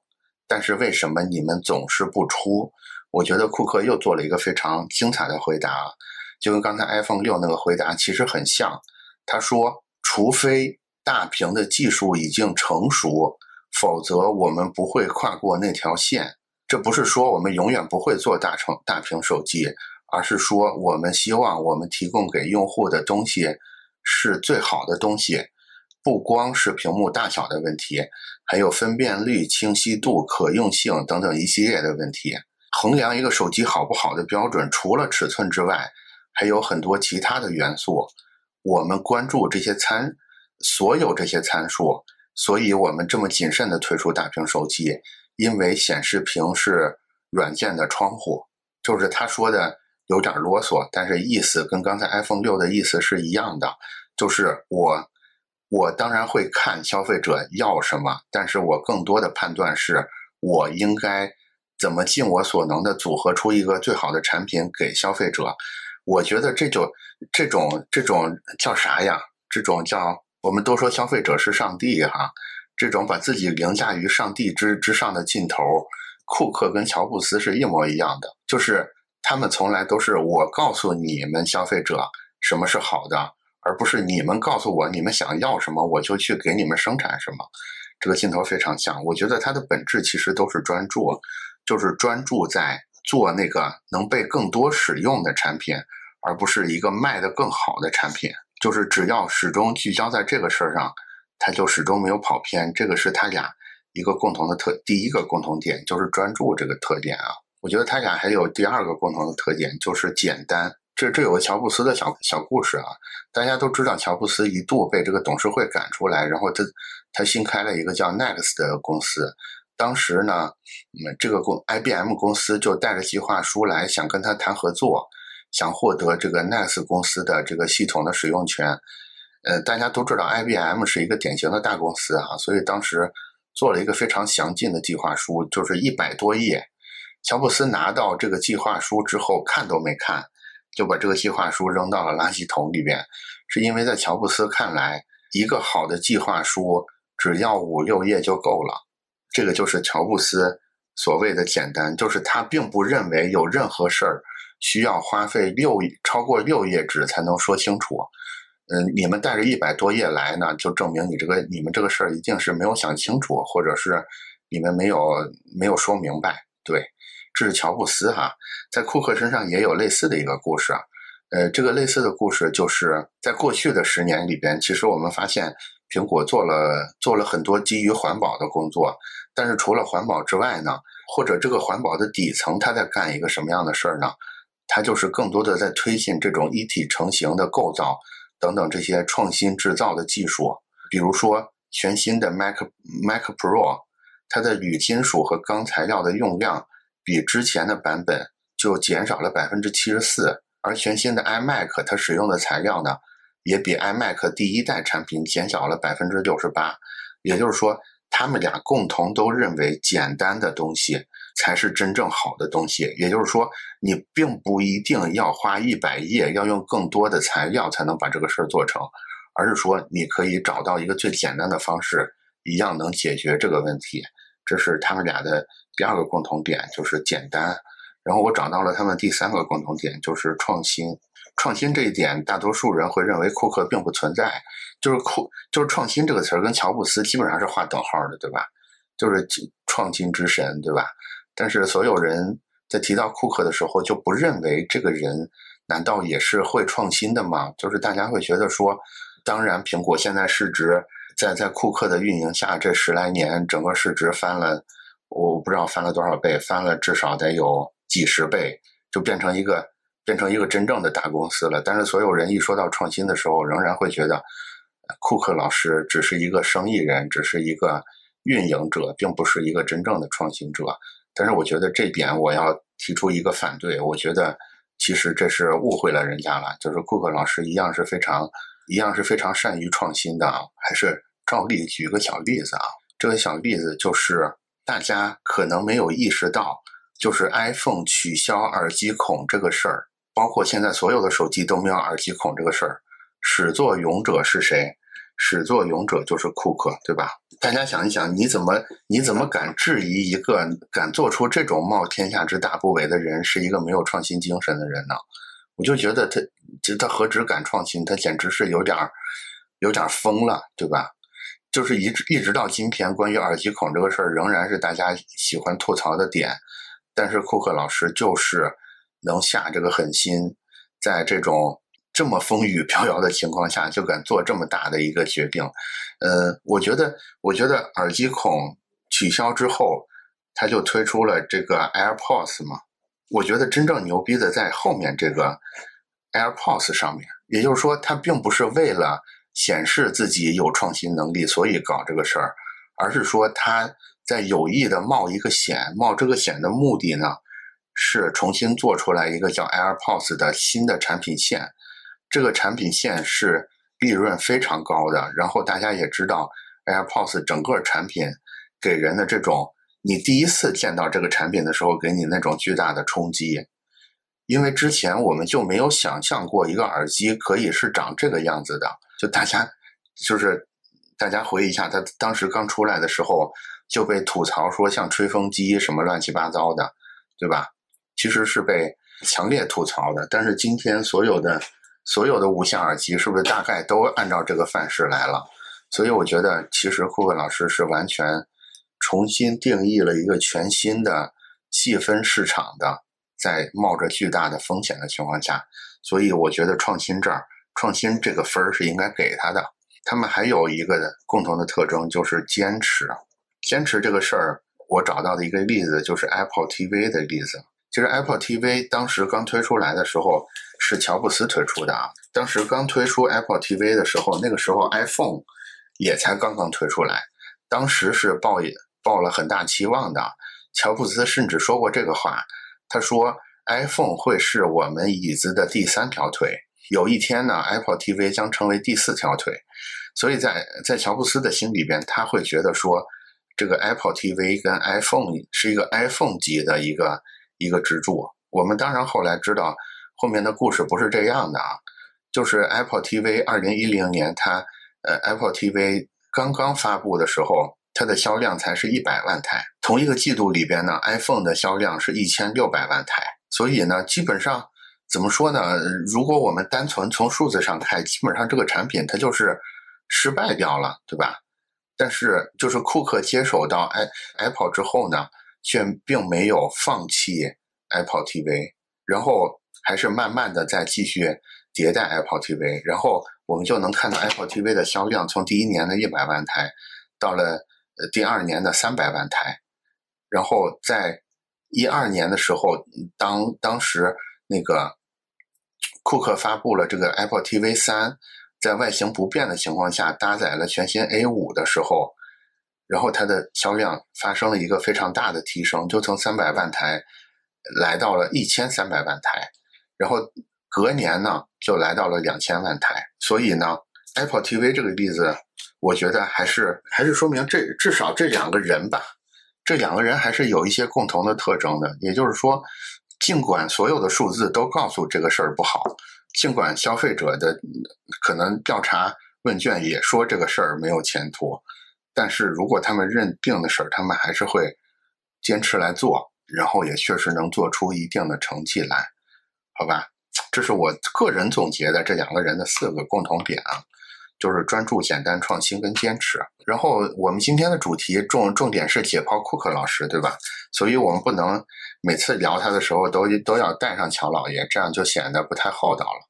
[SPEAKER 2] 但是为什么你们总是不出？我觉得库克又做了一个非常精彩的回答。就跟刚才 iPhone 六那个回答其实很像，他说：“除非大屏的技术已经成熟，否则我们不会跨过那条线。这不是说我们永远不会做大成大屏手机，而是说我们希望我们提供给用户的东西是最好的东西，不光是屏幕大小的问题，还有分辨率、清晰度、可用性等等一系列的问题。衡量一个手机好不好的标准，除了尺寸之外，还有很多其他的元素。我们关注这些参，所有这些参数，所以我们这么谨慎的推出大屏手机，因为显示屏是软件的窗户。就是他说的有点啰嗦，但是意思跟刚才 iPhone 六的意思是一样的。就是我，我当然会看消费者要什么，但是我更多的判断是我应该。怎么尽我所能的组合出一个最好的产品给消费者？我觉得这就这种这种叫啥呀？这种叫我们都说消费者是上帝哈，这种把自己凌驾于上帝之之上的劲头，库克跟乔布斯是一模一样的，就是他们从来都是我告诉你们消费者什么是好的，而不是你们告诉我你们想要什么，我就去给你们生产什么。这个劲头非常像，我觉得它的本质其实都是专注。就是专注在做那个能被更多使用的产品，而不是一个卖的更好的产品。就是只要始终聚焦在这个事儿上，他就始终没有跑偏。这个是他俩一个共同的特，第一个共同点就是专注这个特点啊。我觉得他俩还有第二个共同的特点就是简单。这这有个乔布斯的小小故事啊，大家都知道乔布斯一度被这个董事会赶出来，然后他他新开了一个叫 Next 的公司。当时呢，嗯，这个公 IBM 公司就带着计划书来，想跟他谈合作，想获得这个 Next 公司的这个系统的使用权。呃，大家都知道 IBM 是一个典型的大公司啊，所以当时做了一个非常详尽的计划书，就是一百多页。乔布斯拿到这个计划书之后，看都没看，就把这个计划书扔到了垃圾桶里边，是因为在乔布斯看来，一个好的计划书只要五六页就够了。这个就是乔布斯所谓的简单，就是他并不认为有任何事儿需要花费六超过六页纸才能说清楚。嗯，你们带着一百多页来呢，就证明你这个你们这个事儿一定是没有想清楚，或者是你们没有没有说明白。对，这是乔布斯哈，在库克身上也有类似的一个故事。呃，这个类似的故事就是在过去的十年里边，其实我们发现苹果做了做了很多基于环保的工作。但是除了环保之外呢，或者这个环保的底层，它在干一个什么样的事儿呢？它就是更多的在推进这种一体成型的构造等等这些创新制造的技术。比如说，全新的 Mac Mac Pro，它的铝金属和钢材料的用量比之前的版本就减少了百分之七十四，而全新的 iMac 它使用的材料呢，也比 iMac 第一代产品减小了百分之六十八。也就是说。他们俩共同都认为，简单的东西才是真正好的东西。也就是说，你并不一定要花一百页，要用更多的材料才能把这个事儿做成，而是说你可以找到一个最简单的方式，一样能解决这个问题。这是他们俩的第二个共同点，就是简单。然后我找到了他们第三个共同点，就是创新。创新这一点，大多数人会认为库克并不存在。就是库，就是创新这个词儿跟乔布斯基本上是划等号的，对吧？就是创新之神，对吧？但是所有人在提到库克的时候，就不认为这个人难道也是会创新的吗？就是大家会觉得说，当然，苹果现在市值在在库克的运营下，这十来年整个市值翻了，我不知道翻了多少倍，翻了至少得有几十倍，就变成一个变成一个真正的大公司了。但是所有人一说到创新的时候，仍然会觉得。库克老师只是一个生意人，只是一个运营者，并不是一个真正的创新者。但是，我觉得这点我要提出一个反对。我觉得其实这是误会了人家了。就是库克老师一样是非常一样是非常善于创新的啊。还是照例举个小例子啊，这个小例子就是大家可能没有意识到，就是 iPhone 取消耳机孔这个事儿，包括现在所有的手机都没有耳机孔这个事儿，始作俑者是谁？始作俑者就是库克，对吧？大家想一想，你怎么你怎么敢质疑一个敢做出这种冒天下之大不韪的人是一个没有创新精神的人呢？我就觉得他，就他何止敢创新，他简直是有点儿有点疯了，对吧？就是一直一直到今天，关于耳机孔这个事儿，仍然是大家喜欢吐槽的点。但是库克老师就是能下这个狠心，在这种这么风雨飘摇的情况下，就敢做这么大的一个决定。呃，我觉得，我觉得耳机孔取消之后，他就推出了这个 AirPods 嘛。我觉得真正牛逼的在后面这个 AirPods 上面，也就是说，他并不是为了显示自己有创新能力，所以搞这个事儿，而是说他在有意的冒一个险，冒这个险的目的呢？是重新做出来一个叫 AirPods 的新的产品线，这个产品线是利润非常高的。然后大家也知道，AirPods 整个产品给人的这种，你第一次见到这个产品的时候，给你那种巨大的冲击，因为之前我们就没有想象过一个耳机可以是长这个样子的。就大家就是大家回忆一下，它当时刚出来的时候就被吐槽说像吹风机什么乱七八糟的，对吧？其实是被强烈吐槽的，但是今天所有的所有的无线耳机是不是大概都按照这个范式来了？所以我觉得，其实库克老师是完全重新定义了一个全新的细分市场的，在冒着巨大的风险的情况下，所以我觉得创新这儿创新这个分儿是应该给他的。他们还有一个共同的特征就是坚持，坚持这个事儿，我找到的一个例子就是 Apple TV 的例子。其实 Apple TV 当时刚推出来的时候是乔布斯推出的啊。当时刚推出 Apple TV 的时候，那个时候 iPhone 也才刚刚推出来，当时是抱抱了很大期望的。乔布斯甚至说过这个话，他说 iPhone 会是我们椅子的第三条腿，有一天呢，Apple TV 将成为第四条腿。所以在在乔布斯的心里边，他会觉得说，这个 Apple TV 跟 iPhone 是一个 iPhone 级的一个。一个支柱，我们当然后来知道后面的故事不是这样的啊，就是 Apple TV 二零一零年它呃 Apple TV 刚刚发布的时候，它的销量才是一百万台，同一个季度里边呢，iPhone 的销量是一千六百万台，所以呢，基本上怎么说呢？如果我们单纯从数字上看，基本上这个产品它就是失败掉了，对吧？但是就是库克接手到 i Apple 之后呢？却并没有放弃 Apple TV，然后还是慢慢的在继续迭代 Apple TV，然后我们就能看到 Apple TV 的销量从第一年的一百万台，到了呃第二年的三百万台，然后在一二年的时候，当当时那个库克发布了这个 Apple TV 三，在外形不变的情况下搭载了全新 A 五的时候。然后它的销量发生了一个非常大的提升，就从三百万台来到了一千三百万台，然后隔年呢就来到了两千万台。所以呢，Apple TV 这个例子，我觉得还是还是说明这至少这两个人吧，这两个人还是有一些共同的特征的。也就是说，尽管所有的数字都告诉这个事儿不好，尽管消费者的可能调查问卷也说这个事儿没有前途。但是如果他们认定的事儿，他们还是会坚持来做，然后也确实能做出一定的成绩来，好吧？这是我个人总结的这两个人的四个共同点啊，就是专注、简单、创新跟坚持。然后我们今天的主题重重点是解剖库克老师，对吧？所以我们不能每次聊他的时候都都要带上乔老爷，这样就显得不太厚道了。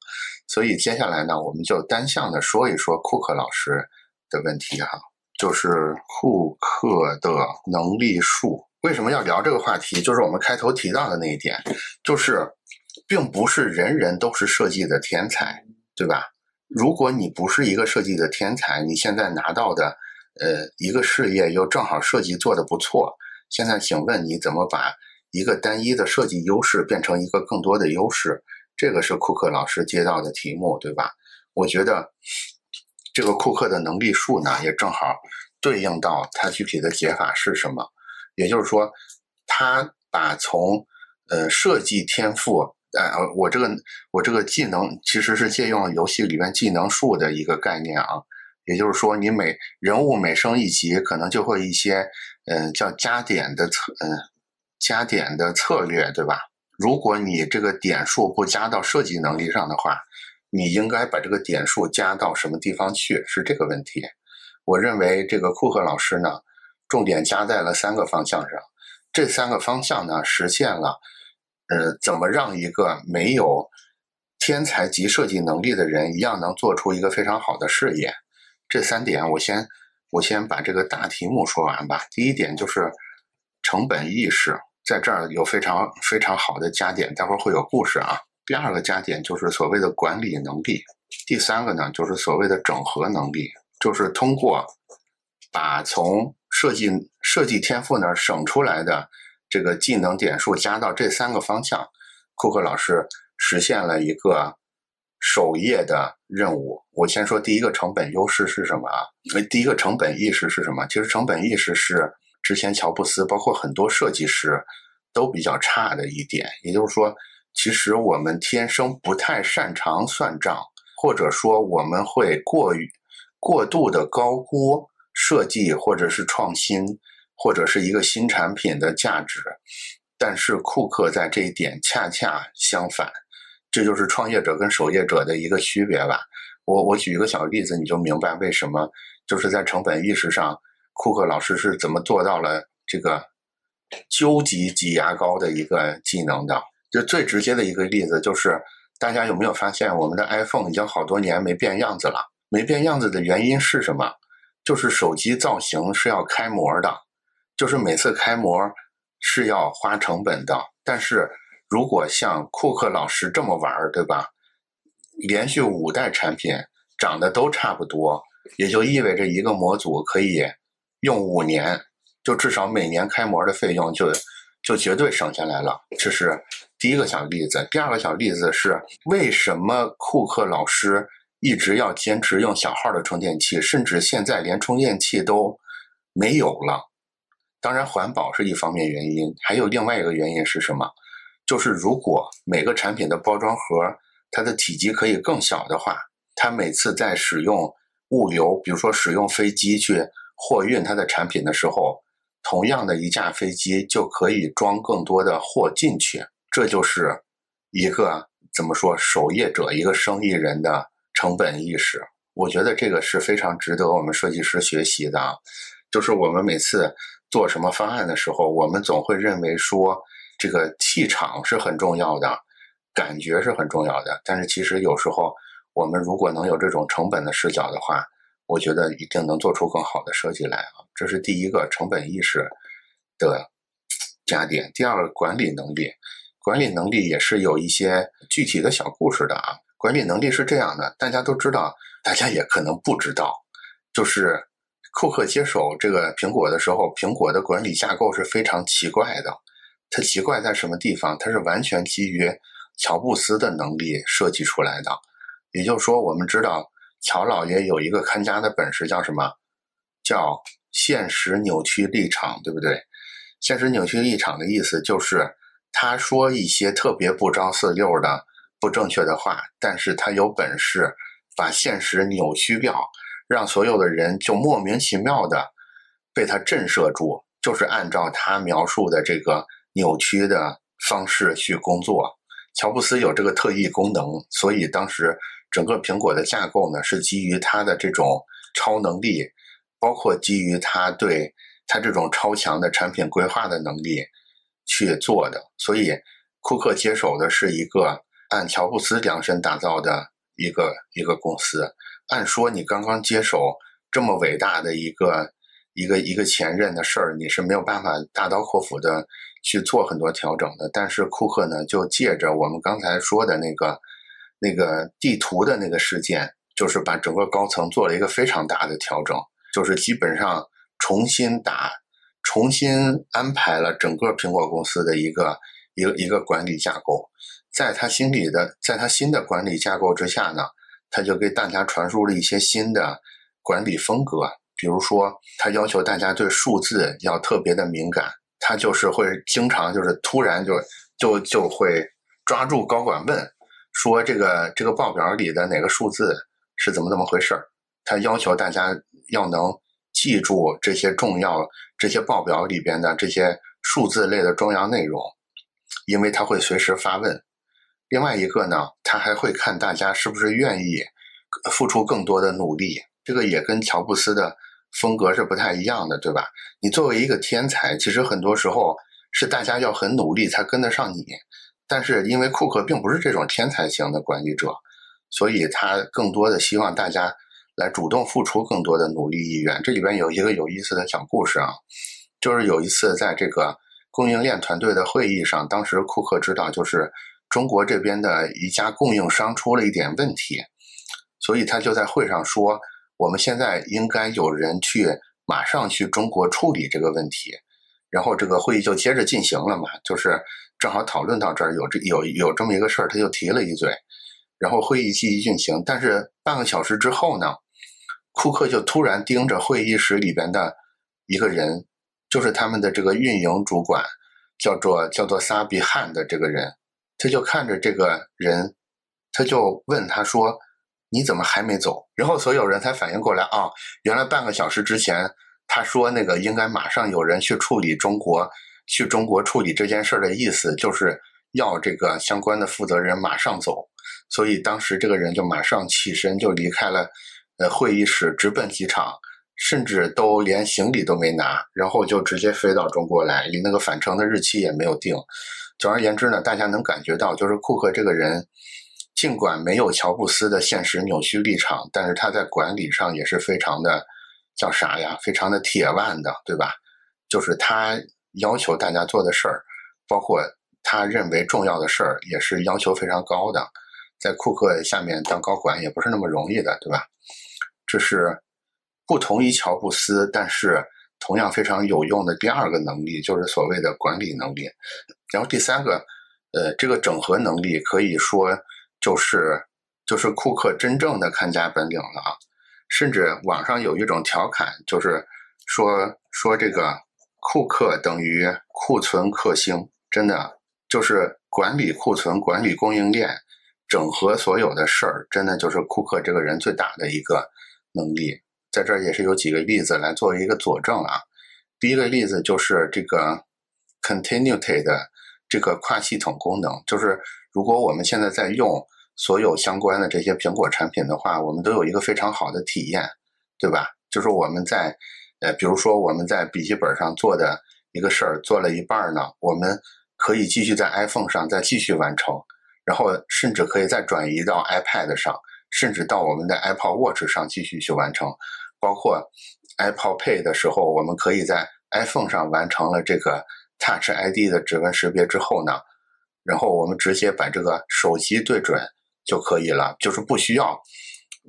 [SPEAKER 2] 所以接下来呢，我们就单向的说一说库克老师的问题哈。就是库克的能力树。为什么要聊这个话题？就是我们开头提到的那一点，就是并不是人人都是设计的天才，对吧？如果你不是一个设计的天才，你现在拿到的呃一个事业又正好设计做的不错，现在请问你怎么把一个单一的设计优势变成一个更多的优势？这个是库克老师接到的题目，对吧？我觉得。这个库克的能力数呢，也正好对应到他具体的解法是什么。也就是说，他把从呃设计天赋，呃，我这个我这个技能其实是借用了游戏里面技能数的一个概念啊。也就是说，你每人物每升一级，可能就会一些嗯叫加点的策嗯加点的策略，对吧？如果你这个点数不加到设计能力上的话。你应该把这个点数加到什么地方去？是这个问题。我认为这个库克老师呢，重点加在了三个方向上。这三个方向呢，实现了呃，怎么让一个没有天才级设计能力的人一样能做出一个非常好的事业？这三点，我先我先把这个大题目说完吧。第一点就是成本意识，在这儿有非常非常好的加点，待会儿会有故事啊。第二个加点就是所谓的管理能力，第三个呢就是所谓的整合能力，就是通过把从设计设计天赋那儿省出来的这个技能点数加到这三个方向，库克老师实现了一个首页的任务。我先说第一个成本优势是什么啊？第一个成本意识是什么？其实成本意识是之前乔布斯包括很多设计师都比较差的一点，也就是说。其实我们天生不太擅长算账，或者说我们会过于过度的高估设计或者是创新，或者是一个新产品的价值。但是库克在这一点恰恰相反，这就是创业者跟守业者的一个区别吧。我我举一个小例子，你就明白为什么就是在成本意识上，库克老师是怎么做到了这个究极挤牙膏的一个技能的。就最直接的一个例子，就是大家有没有发现，我们的 iPhone 已经好多年没变样子了？没变样子的原因是什么？就是手机造型是要开模的，就是每次开模是要花成本的。但是如果像库克老师这么玩儿，对吧？连续五代产品长得都差不多，也就意味着一个模组可以用五年，就至少每年开模的费用就就绝对省下来了。这是。第一个小例子，第二个小例子是为什么库克老师一直要坚持用小号的充电器，甚至现在连充电器都没有了？当然，环保是一方面原因，还有另外一个原因是什么？就是如果每个产品的包装盒它的体积可以更小的话，它每次在使用物流，比如说使用飞机去货运它的产品的时候，同样的一架飞机就可以装更多的货进去。这就是一个怎么说守业者，一个生意人的成本意识。我觉得这个是非常值得我们设计师学习的啊。就是我们每次做什么方案的时候，我们总会认为说这个气场是很重要的，感觉是很重要的。但是其实有时候我们如果能有这种成本的视角的话，我觉得一定能做出更好的设计来啊。这是第一个成本意识的 加点。第二个管理能力。管理能力也是有一些具体的小故事的啊。管理能力是这样的，大家都知道，大家也可能不知道，就是库克接手这个苹果的时候，苹果的管理架构是非常奇怪的。它奇怪在什么地方？它是完全基于乔布斯的能力设计出来的。也就是说，我们知道乔老爷有一个看家的本事，叫什么？叫现实扭曲立场，对不对？现实扭曲立场的意思就是。他说一些特别不着四六的不正确的话，但是他有本事把现实扭曲掉，让所有的人就莫名其妙的被他震慑住，就是按照他描述的这个扭曲的方式去工作。乔布斯有这个特异功能，所以当时整个苹果的架构呢是基于他的这种超能力，包括基于他对他这种超强的产品规划的能力。去做的，所以库克接手的是一个按乔布斯量身打造的一个一个公司。按说你刚刚接手这么伟大的一个一个一个前任的事儿，你是没有办法大刀阔斧的去做很多调整的。但是库克呢，就借着我们刚才说的那个那个地图的那个事件，就是把整个高层做了一个非常大的调整，就是基本上重新打。重新安排了整个苹果公司的一个一个一个管理架构，在他心里的，在他新的管理架构之下呢，他就给大家传输了一些新的管理风格。比如说，他要求大家对数字要特别的敏感，他就是会经常就是突然就就就会抓住高管问说这个这个报表里的哪个数字是怎么怎么回事儿，他要求大家要能。记住这些重要、这些报表里边的这些数字类的重要内容，因为他会随时发问。另外一个呢，他还会看大家是不是愿意付出更多的努力。这个也跟乔布斯的风格是不太一样的，对吧？你作为一个天才，其实很多时候是大家要很努力才跟得上你。但是因为库克并不是这种天才型的管理者，所以他更多的希望大家来主动付出更多的努力意愿。这里边有一个有意思的小故事啊，就是有一次在这个供应链团队的会议上，当时库克知道就是中国这边的一家供应商出了一点问题，所以他就在会上说，我们现在应该有人去马上去中国处理这个问题。然后这个会议就接着进行了嘛，就是正好讨论到这儿有这有有这么一个事儿，他就提了一嘴，然后会议继续进行。但是半个小时之后呢，库克就突然盯着会议室里边的一个人，就是他们的这个运营主管，叫做叫做萨比汉的这个人，他就看着这个人，他就问他说：“你怎么还没走？”然后所有人才反应过来啊，原来半个小时之前。他说：“那个应该马上有人去处理中国，去中国处理这件事的意思，就是要这个相关的负责人马上走。所以当时这个人就马上起身就离开了，呃，会议室直奔机场，甚至都连行李都没拿，然后就直接飞到中国来，离那个返程的日期也没有定。总而言之呢，大家能感觉到，就是库克这个人，尽管没有乔布斯的现实扭曲立场，但是他在管理上也是非常的。”叫啥呀？非常的铁腕的，对吧？就是他要求大家做的事儿，包括他认为重要的事儿，也是要求非常高的。在库克下面当高管也不是那么容易的，对吧？这是不同于乔布斯，但是同样非常有用的第二个能力，就是所谓的管理能力。然后第三个，呃，这个整合能力可以说就是就是库克真正的看家本领了啊。甚至网上有一种调侃，就是说说这个库克等于库存克星，真的就是管理库存、管理供应链、整合所有的事儿，真的就是库克这个人最大的一个能力。在这儿也是有几个例子来作为一个佐证啊。第一个例子就是这个 continuity 的这个跨系统功能，就是如果我们现在在用。所有相关的这些苹果产品的话，我们都有一个非常好的体验，对吧？就是我们在，呃，比如说我们在笔记本上做的一个事儿，做了一半呢，我们可以继续在 iPhone 上再继续完成，然后甚至可以再转移到 iPad 上，甚至到我们的 Apple Watch 上继续去完成。包括 Apple Pay 的时候，我们可以在 iPhone 上完成了这个 Touch ID 的指纹识别之后呢，然后我们直接把这个手机对准。就可以了，就是不需要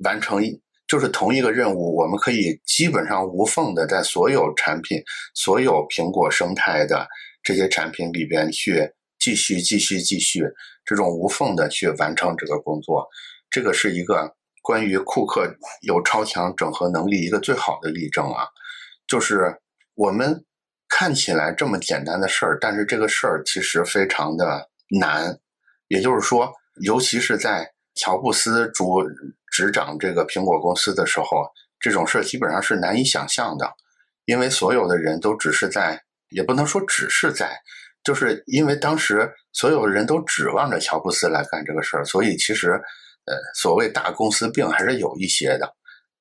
[SPEAKER 2] 完成，就是同一个任务，我们可以基本上无缝的在所有产品、所有苹果生态的这些产品里边去继续、继续、继续，这种无缝的去完成这个工作。这个是一个关于库克有超强整合能力一个最好的例证啊，就是我们看起来这么简单的事儿，但是这个事儿其实非常的难，也就是说。尤其是在乔布斯主执掌这个苹果公司的时候，这种事儿基本上是难以想象的，因为所有的人都只是在，也不能说只是在，就是因为当时所有人都指望着乔布斯来干这个事儿，所以其实，呃，所谓大公司病还是有一些的。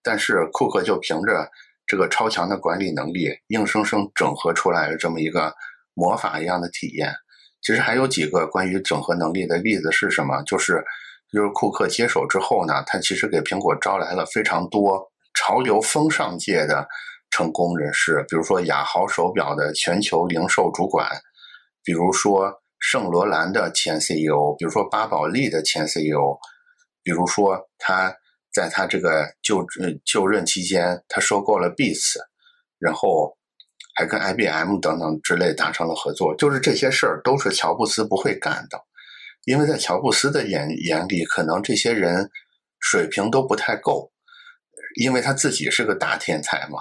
[SPEAKER 2] 但是库克就凭着这个超强的管理能力，硬生生整合出来了这么一个魔法一样的体验。其实还有几个关于整合能力的例子是什么？就是，就是库克接手之后呢，他其实给苹果招来了非常多潮流风尚界的成功人士，比如说雅豪手表的全球零售主管，比如说圣罗兰的前 CEO，比如说巴宝莉的前 CEO，比如说他在他这个就就任期间，他收购了 Beats，然后。还跟 IBM 等等之类达成了合作，就是这些事儿都是乔布斯不会干的，因为在乔布斯的眼眼里，可能这些人水平都不太够，因为他自己是个大天才嘛。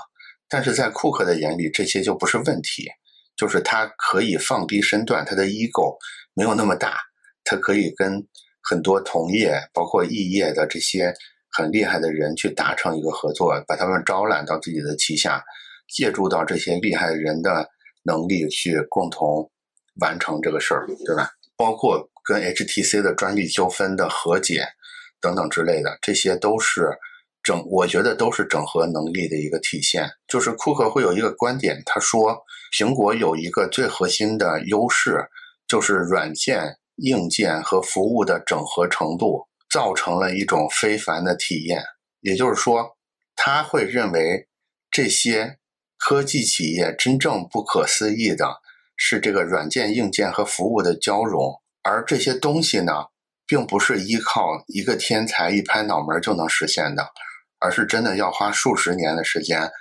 [SPEAKER 2] 但是在库克的眼里，这些就不是问题，就是他可以放低身段，他的 ego 没有那么大，他可以跟很多同业，包括异业的这些很厉害的人去达成一个合作，把他们招揽到自己的旗下。借助到这些厉害人的能力去共同完成这个事儿，对吧？包括跟 HTC 的专利纠纷的和解等等之类的，这些都是整，我觉得都是整合能力的一个体现。就是库克会有一个观点，他说苹果有一个最核心的优势，就是软件硬件和服务的整合程度，造成了一种非凡的体验。也就是说，他会认为这些科技企业真正不可思议的是这个软件、硬件和服务的交融，而这些东西呢，并不是依靠一个天才一拍脑门就能实现的，而是真的要花数十年的时间，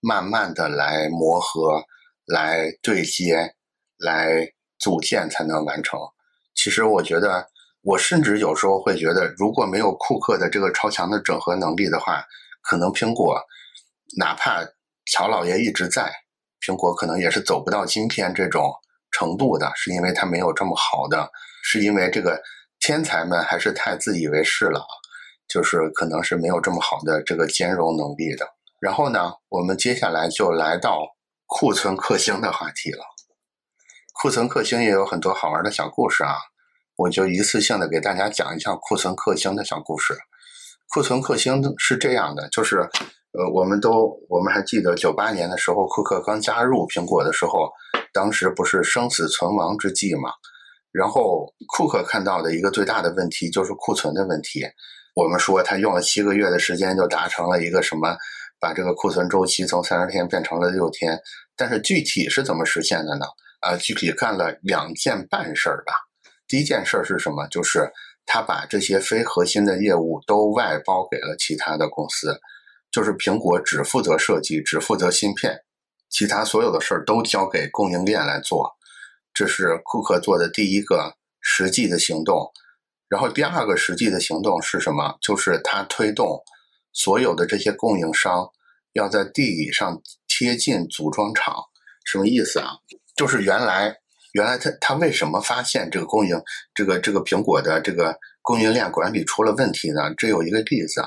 [SPEAKER 2] 慢慢的来磨合、来对接、来组建才能完成。其实我觉得，我甚至有时候会觉得，如果没有库克的这个超强的整合能力的话，可能苹果哪怕乔老爷一直在，苹果可能也是走不到今天这种程度的，是因为他没有这么好的，是因为这个天才们还是太自以为是了，就是可能是没有这么好的这个兼容能力的。然后呢，我们接下来就来到库存克星的话题了。库存克星也有很多好玩的小故事啊。我就一次性的给大家讲一下库存克星的小故事。库存克星是这样的，就是，呃，我们都我们还记得九八年的时候，库克刚加入苹果的时候，当时不是生死存亡之际嘛。然后库克看到的一个最大的问题就是库存的问题。我们说他用了七个月的时间就达成了一个什么，把这个库存周期从三十天变成了六天。但是具体是怎么实现的呢？啊，具体干了两件半事儿吧。第一件事儿是什么？就是他把这些非核心的业务都外包给了其他的公司，就是苹果只负责设计，只负责芯片，其他所有的事儿都交给供应链来做。这是库克做的第一个实际的行动。然后第二个实际的行动是什么？就是他推动所有的这些供应商要在地理上贴近组装厂。什么意思啊？就是原来。原来他他为什么发现这个供应这个这个苹果的这个供应链管理出了问题呢？这有一个例子，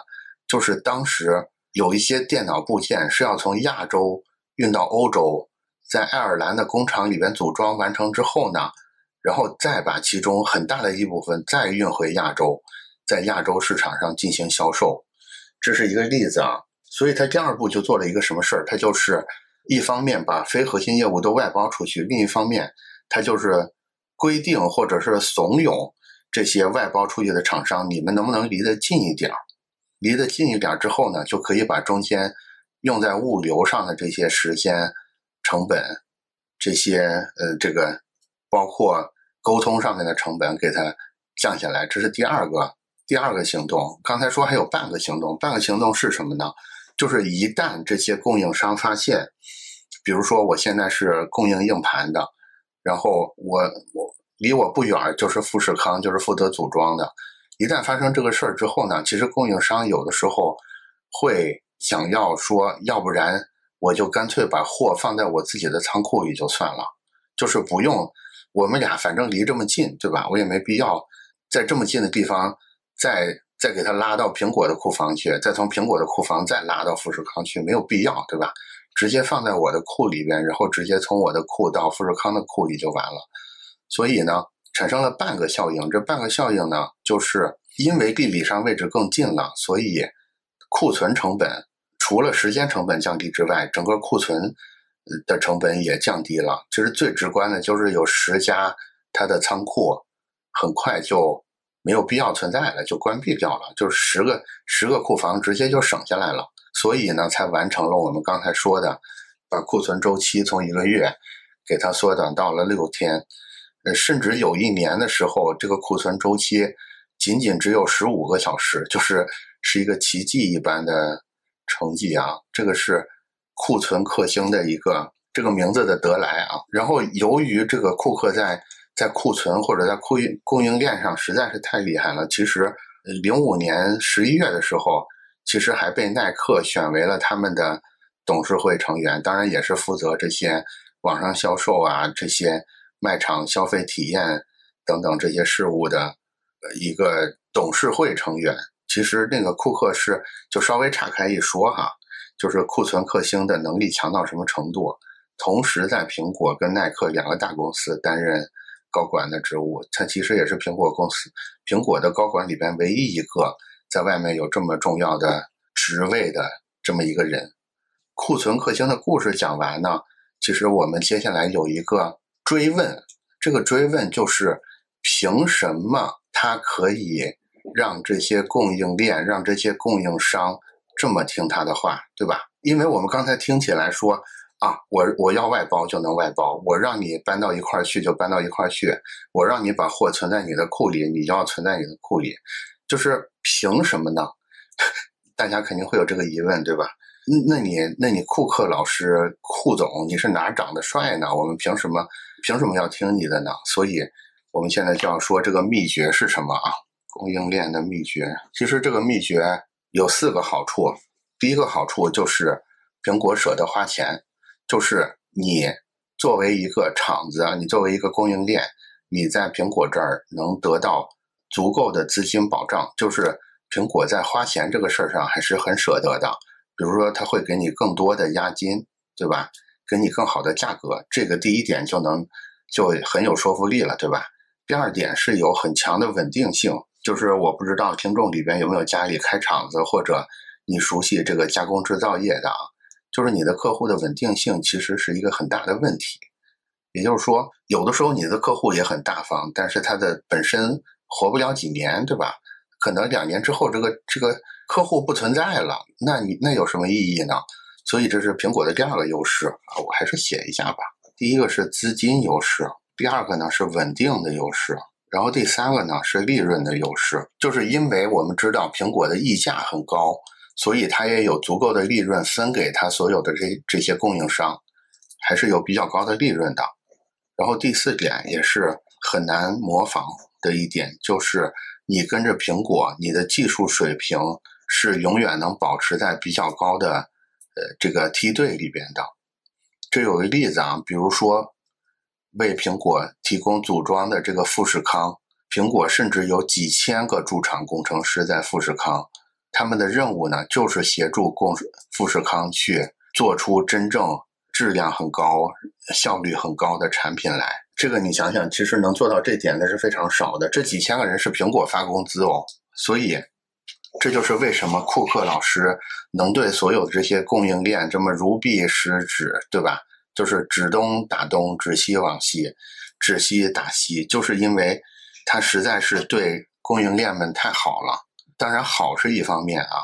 [SPEAKER 2] 就是当时有一些电脑部件是要从亚洲运到欧洲，在爱尔兰的工厂里边组装完成之后呢，然后再把其中很大的一部分再运回亚洲，在亚洲市场上进行销售，这是一个例子啊。所以他第二步就做了一个什么事儿？他就是一方面把非核心业务都外包出去，另一方面。他就是规定或者是怂恿这些外包出去的厂商，你们能不能离得近一点儿？离得近一点儿之后呢，就可以把中间用在物流上的这些时间成本、这些呃这个包括沟通上面的成本给它降下来。这是第二个第二个行动。刚才说还有半个行动，半个行动是什么呢？就是一旦这些供应商发现，比如说我现在是供应硬盘的。然后我我离我不远就是富士康，就是负责组装的。一旦发生这个事儿之后呢，其实供应商有的时候会想要说，要不然我就干脆把货放在我自己的仓库里就算了，就是不用我们俩反正离这么近，对吧？我也没必要在这么近的地方再再给他拉到苹果的库房去，再从苹果的库房再拉到富士康去，没有必要，对吧？直接放在我的库里边，然后直接从我的库到富士康的库里就完了。所以呢，产生了半个效应。这半个效应呢，就是因为地理上位置更近了，所以库存成本除了时间成本降低之外，整个库存的成本也降低了。其实最直观的就是有十家它的仓库很快就没有必要存在了，就关闭掉了，就是十个十个库房直接就省下来了。所以呢，才完成了我们刚才说的，把库存周期从一个月给它缩短到了六天，呃，甚至有一年的时候，这个库存周期仅仅只有十五个小时，就是是一个奇迹一般的成绩啊！这个是库存克星的一个这个名字的得来啊。然后由于这个库克在在库存或者在库应供应链上实在是太厉害了，其实零五年十一月的时候。其实还被耐克选为了他们的董事会成员，当然也是负责这些网上销售啊、这些卖场消费体验等等这些事务的一个董事会成员。其实那个库克是就稍微岔开一说哈，就是库存克星的能力强到什么程度？同时在苹果跟耐克两个大公司担任高管的职务，他其实也是苹果公司苹果的高管里边唯一一个。在外面有这么重要的职位的这么一个人，库存克星的故事讲完呢，其实我们接下来有一个追问，这个追问就是凭什么他可以让这些供应链、让这些供应商这么听他的话，对吧？因为我们刚才听起来说啊，我我要外包就能外包，我让你搬到一块儿去就搬到一块儿去，我让你把货存在你的库里，你就要存在你的库里，就是凭什么呢？大家肯定会有这个疑问，对吧？那你那你库克老师库总，你是哪长得帅呢？我们凭什么凭什么要听你的呢？所以，我们现在就要说这个秘诀是什么啊？供应链的秘诀，其实这个秘诀有四个好处。第一个好处就是苹果舍得花钱，就是你作为一个厂子啊，你作为一个供应链，你在苹果这儿能得到足够的资金保障，就是苹果在花钱这个事儿上还是很舍得的。比如说，他会给你更多的押金，对吧？给你更好的价格，这个第一点就能就很有说服力了，对吧？第二点是有很强的稳定性，就是我不知道听众里边有没有家里开厂子或者你熟悉这个加工制造业的啊，就是你的客户的稳定性其实是一个很大的问题。也就是说，有的时候你的客户也很大方，但是他的本身活不了几年，对吧？可能两年之后，这个这个客户不存在了，那你那有什么意义呢？所以这是苹果的第二个优势啊，我还是写一下吧。第一个是资金优势，第二个呢是稳定的优势，然后第三个呢是利润的优势。就是因为我们知道苹果的溢价很高，所以它也有足够的利润分给它所有的这这些供应商，还是有比较高的利润的。然后第四点也是很难模仿的一点，就是。你跟着苹果，你的技术水平是永远能保持在比较高的，呃，这个梯队里边的。这有个例子啊，比如说为苹果提供组装的这个富士康，苹果甚至有几千个驻场工程师在富士康，他们的任务呢就是协助共富士康去做出真正质量很高、效率很高的产品来。这个你想想，其实能做到这点的是非常少的。这几千个人是苹果发工资哦，所以这就是为什么库克老师能对所有这些供应链这么如臂使指，对吧？就是指东打东，指西往西，指西打西，就是因为他实在是对供应链们太好了。当然，好是一方面啊，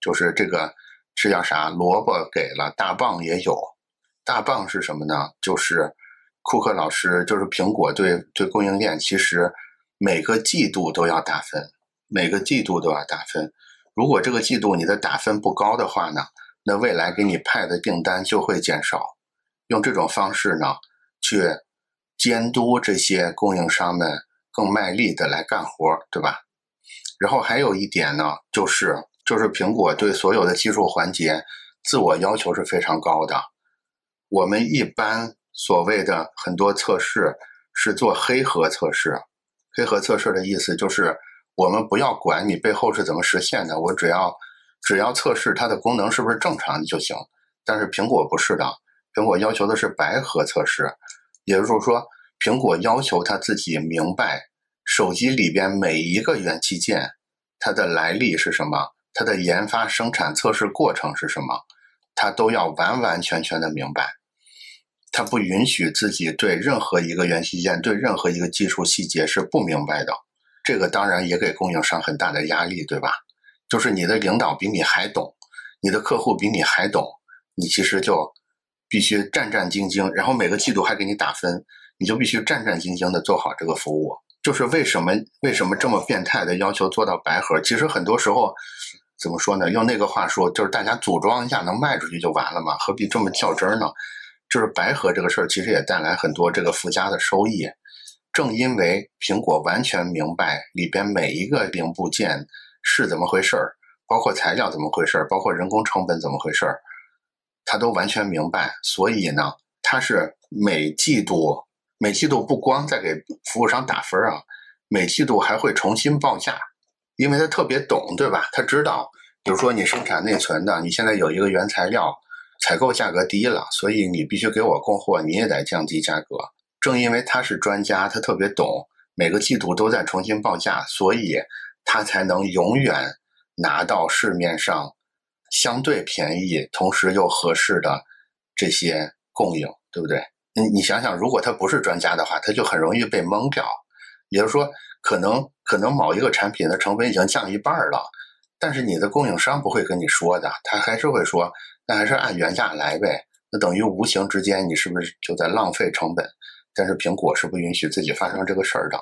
[SPEAKER 2] 就是这个这叫啥？萝卜给了，大棒也有。大棒是什么呢？就是。库克老师就是苹果对对供应链，其实每个季度都要打分，每个季度都要打分。如果这个季度你的打分不高的话呢，那未来给你派的订单就会减少。用这种方式呢，去监督这些供应商们更卖力的来干活，对吧？然后还有一点呢，就是就是苹果对所有的技术环节自我要求是非常高的。我们一般。所谓的很多测试是做黑盒测试，黑盒测试的意思就是我们不要管你背后是怎么实现的，我只要只要测试它的功能是不是正常就行。但是苹果不是的，苹果要求的是白盒测试，也就是说，苹果要求他自己明白手机里边每一个元器件它的来历是什么，它的研发、生产、测试过程是什么，它都要完完全全的明白。他不允许自己对任何一个元器件、对任何一个技术细节是不明白的。这个当然也给供应商很大的压力，对吧？就是你的领导比你还懂，你的客户比你还懂，你其实就必须战战兢兢，然后每个季度还给你打分，你就必须战战兢兢的做好这个服务。就是为什么为什么这么变态的要求做到白盒？其实很多时候怎么说呢？用那个话说，就是大家组装一下能卖出去就完了嘛，何必这么较真呢？就是白盒这个事儿，其实也带来很多这个附加的收益。正因为苹果完全明白里边每一个零部件是怎么回事儿，包括材料怎么回事儿，包括人工成本怎么回事儿，他都完全明白。所以呢，他是每季度每季度不光在给服务商打分啊，每季度还会重新报价，因为他特别懂，对吧？他知道，比如说你生产内存的，你现在有一个原材料。采购价格低了，所以你必须给我供货，你也得降低价格。正因为他是专家，他特别懂，每个季度都在重新报价，所以他才能永远拿到市面上相对便宜、同时又合适的这些供应，对不对？你你想想，如果他不是专家的话，他就很容易被蒙掉。也就是说，可能可能某一个产品的成本已经降一半了，但是你的供应商不会跟你说的，他还是会说，那还是按原价来呗。那等于无形之间，你是不是就在浪费成本？但是苹果是不允许自己发生这个事儿的，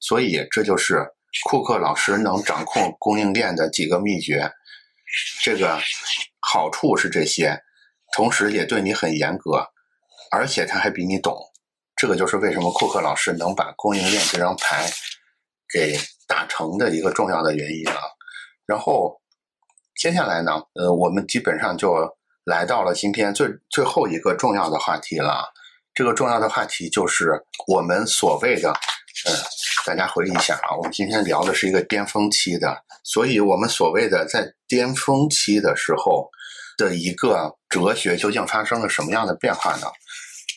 [SPEAKER 2] 所以这就是库克老师能掌控供应链的几个秘诀。这个好处是这些，同时也对你很严格，而且他还比你懂。这个就是为什么库克老师能把供应链这张牌给打成的一个重要的原因啊。然后接下来呢，呃，我们基本上就来到了今天最最后一个重要的话题了。这个重要的话题就是我们所谓的，呃，大家回忆一下啊，我们今天聊的是一个巅峰期的，所以我们所谓的在巅峰期的时候的一个哲学究竟发生了什么样的变化呢？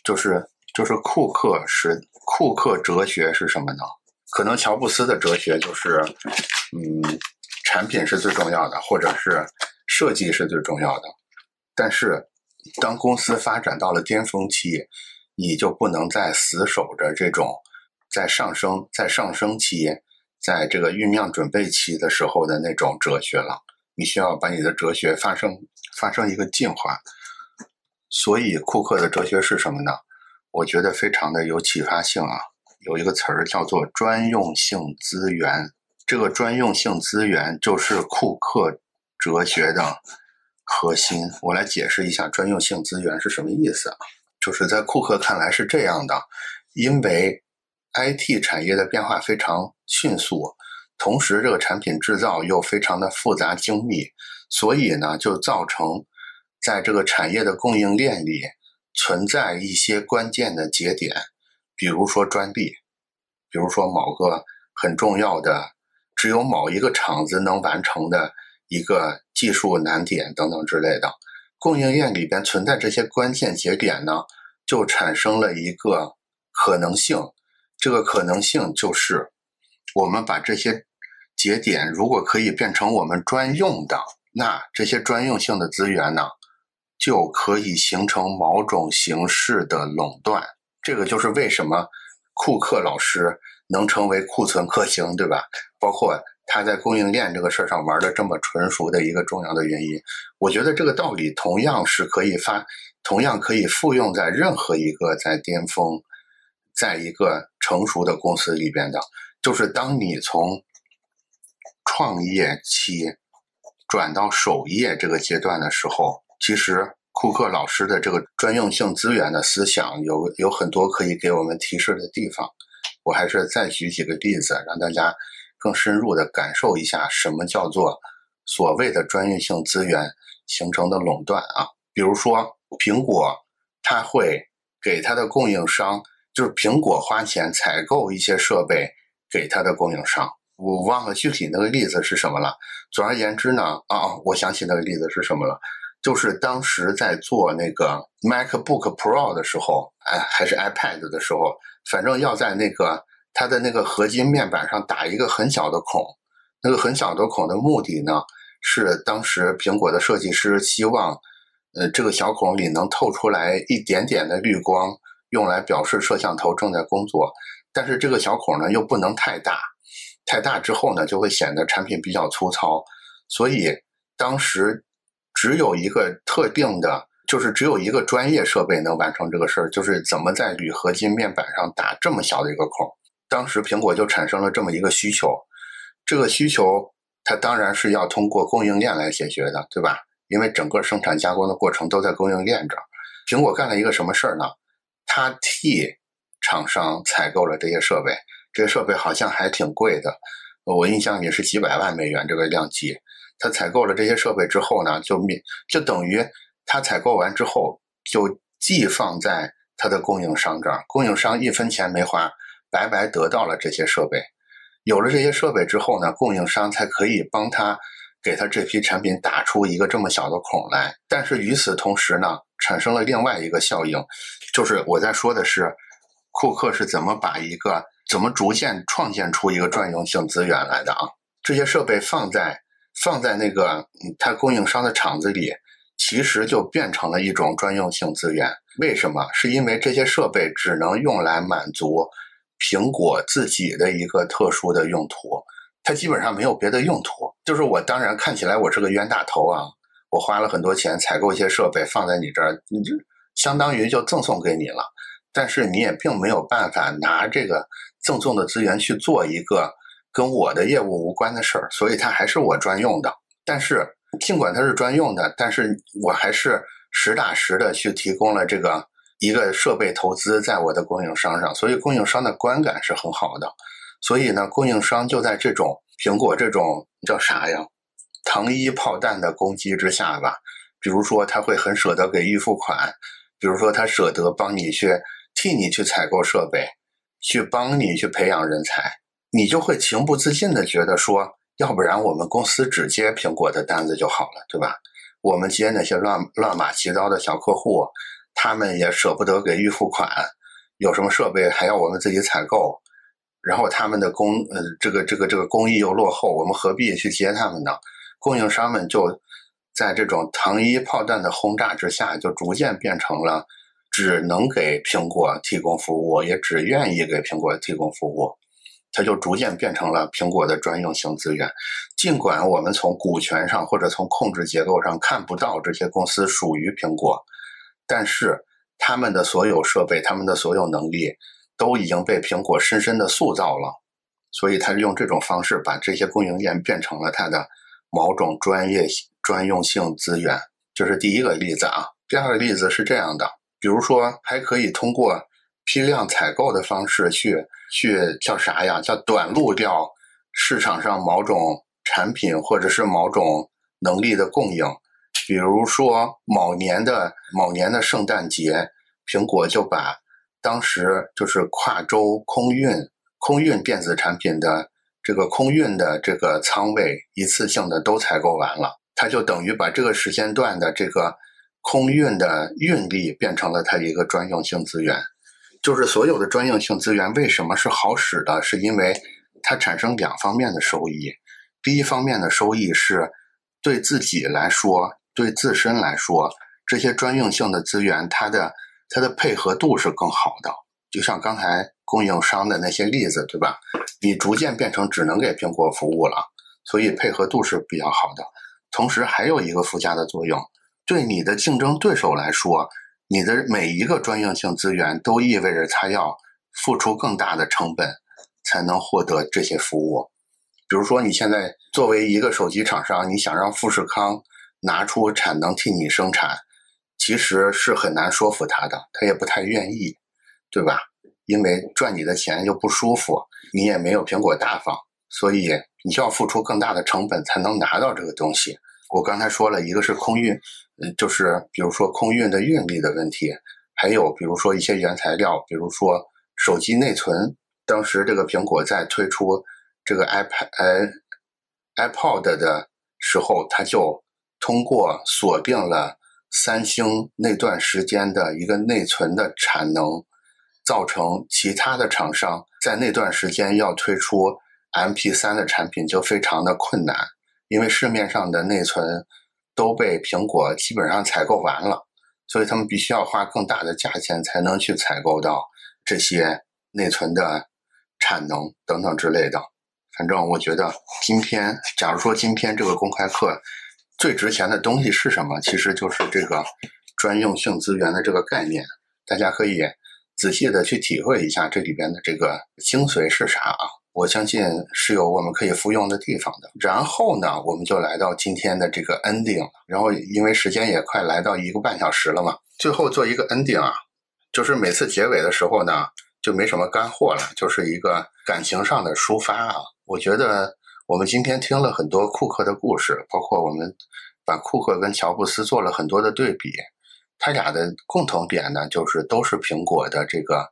[SPEAKER 2] 就是就是库克是库克哲学是什么呢？可能乔布斯的哲学就是，嗯，产品是最重要的，或者是设计是最重要的，但是当公司发展到了巅峰期。你就不能再死守着这种在上升、在上升期、在这个酝酿准备期的时候的那种哲学了。你需要把你的哲学发生发生一个进化。所以，库克的哲学是什么呢？我觉得非常的有启发性啊。有一个词儿叫做专用性资源。这个专用性资源就是库克哲学的核心。我来解释一下专用性资源是什么意思啊？就是在库克看来是这样的，因为 IT 产业的变化非常迅速，同时这个产品制造又非常的复杂精密，所以呢，就造成在这个产业的供应链里存在一些关键的节点，比如说专利，比如说某个很重要的只有某一个厂子能完成的一个技术难点等等之类的。供应链里边存在这些关键节点呢？就产生了一个可能性，这个可能性就是，我们把这些节点如果可以变成我们专用的，那这些专用性的资源呢，就可以形成某种形式的垄断。这个就是为什么库克老师能成为库存克星，对吧？包括他在供应链这个事儿上玩的这么纯熟的一个重要的原因。我觉得这个道理同样是可以发。同样可以复用在任何一个在巅峰，在一个成熟的公司里边的，就是当你从创业期转到守业这个阶段的时候，其实库克老师的这个专用性资源的思想有有很多可以给我们提示的地方。我还是再举几个例子，让大家更深入的感受一下什么叫做所谓的专用性资源形成的垄断啊，比如说。苹果，它会给它的供应商，就是苹果花钱采购一些设备给它的供应商。我忘了具体那个例子是什么了。总而言之呢，啊，我想起那个例子是什么了，就是当时在做那个 MacBook Pro 的时候，哎，还是 iPad 的时候，反正要在那个它的那个合金面板上打一个很小的孔。那个很小的孔的目的呢，是当时苹果的设计师希望。呃，这个小孔里能透出来一点点的绿光，用来表示摄像头正在工作。但是这个小孔呢，又不能太大，太大之后呢，就会显得产品比较粗糙。所以当时只有一个特定的，就是只有一个专业设备能完成这个事儿，就是怎么在铝合金面板上打这么小的一个孔。当时苹果就产生了这么一个需求，这个需求它当然是要通过供应链来解决的，对吧？因为整个生产加工的过程都在供应链这儿，苹果干了一个什么事儿呢？他替厂商采购了这些设备，这些设备好像还挺贵的，我印象里是几百万美元这个量级。他采购了这些设备之后呢，就免就等于他采购完之后就寄放在他的供应商这儿，供应商一分钱没花，白白得到了这些设备。有了这些设备之后呢，供应商才可以帮他。给他这批产品打出一个这么小的孔来，但是与此同时呢，产生了另外一个效应，就是我在说的是，库克是怎么把一个怎么逐渐创建出一个专用性资源来的啊？这些设备放在放在那个他供应商的厂子里，其实就变成了一种专用性资源。为什么？是因为这些设备只能用来满足苹果自己的一个特殊的用途，它基本上没有别的用途。就是我当然看起来我是个冤大头啊，我花了很多钱采购一些设备放在你这儿，你就相当于就赠送给你了。但是你也并没有办法拿这个赠送的资源去做一个跟我的业务无关的事儿，所以它还是我专用的。但是尽管它是专用的，但是我还是实打实的去提供了这个一个设备投资在我的供应商上，所以供应商的观感是很好的。所以呢，供应商就在这种苹果这种叫啥呀，糖衣炮弹的攻击之下吧，比如说他会很舍得给预付款，比如说他舍得帮你去替你去采购设备，去帮你去培养人才，你就会情不自禁的觉得说，要不然我们公司只接苹果的单子就好了，对吧？我们接那些乱乱码七糟的小客户，他们也舍不得给预付款，有什么设备还要我们自己采购。然后他们的工，呃，这个这个这个工艺又落后，我们何必去接他们呢？供应商们就在这种糖衣炮弹的轰炸之下，就逐渐变成了只能给苹果提供服务，也只愿意给苹果提供服务，它就逐渐变成了苹果的专用性资源。尽管我们从股权上或者从控制结构上看不到这些公司属于苹果，但是他们的所有设备，他们的所有能力。都已经被苹果深深的塑造了，所以他用这种方式把这些供应链变成了他的某种专业专用性资源。这是第一个例子啊。第二个例子是这样的，比如说还可以通过批量采购的方式去去叫啥呀？叫短路掉市场上某种产品或者是某种能力的供应。比如说某年的某年的圣诞节，苹果就把。当时就是跨州空运、空运电子产品的这个空运的这个仓位，一次性的都采购完了，它就等于把这个时间段的这个空运的运力变成了它一个专用性资源。就是所有的专用性资源为什么是好使的？是因为它产生两方面的收益。第一方面的收益是对自己来说，对自身来说，这些专用性的资源，它的。它的配合度是更好的，就像刚才供应商的那些例子，对吧？你逐渐变成只能给苹果服务了，所以配合度是比较好的。同时还有一个附加的作用，对你的竞争对手来说，你的每一个专用性资源都意味着他要付出更大的成本才能获得这些服务。比如说，你现在作为一个手机厂商，你想让富士康拿出产能替你生产。其实是很难说服他的，他也不太愿意，对吧？因为赚你的钱又不舒服，你也没有苹果大方，所以你就要付出更大的成本才能拿到这个东西。我刚才说了一个是空运，嗯，就是比如说空运的运力的问题，还有比如说一些原材料，比如说手机内存。当时这个苹果在推出这个 iPad、iPod 的时候，它就通过锁定了。三星那段时间的一个内存的产能，造成其他的厂商在那段时间要推出 MP3 的产品就非常的困难，因为市面上的内存都被苹果基本上采购完了，所以他们必须要花更大的价钱才能去采购到这些内存的产能等等之类的。反正我觉得今天，假如说今天这个公开课。最值钱的东西是什么？其实就是这个专用性资源的这个概念。大家可以仔细的去体会一下这里边的这个精髓是啥啊！我相信是有我们可以复用的地方的。然后呢，我们就来到今天的这个 ending。然后因为时间也快来到一个半小时了嘛，最后做一个 ending 啊，就是每次结尾的时候呢，就没什么干货了，就是一个感情上的抒发啊。我觉得。我们今天听了很多库克的故事，包括我们把库克跟乔布斯做了很多的对比。他俩的共同点呢，就是都是苹果的这个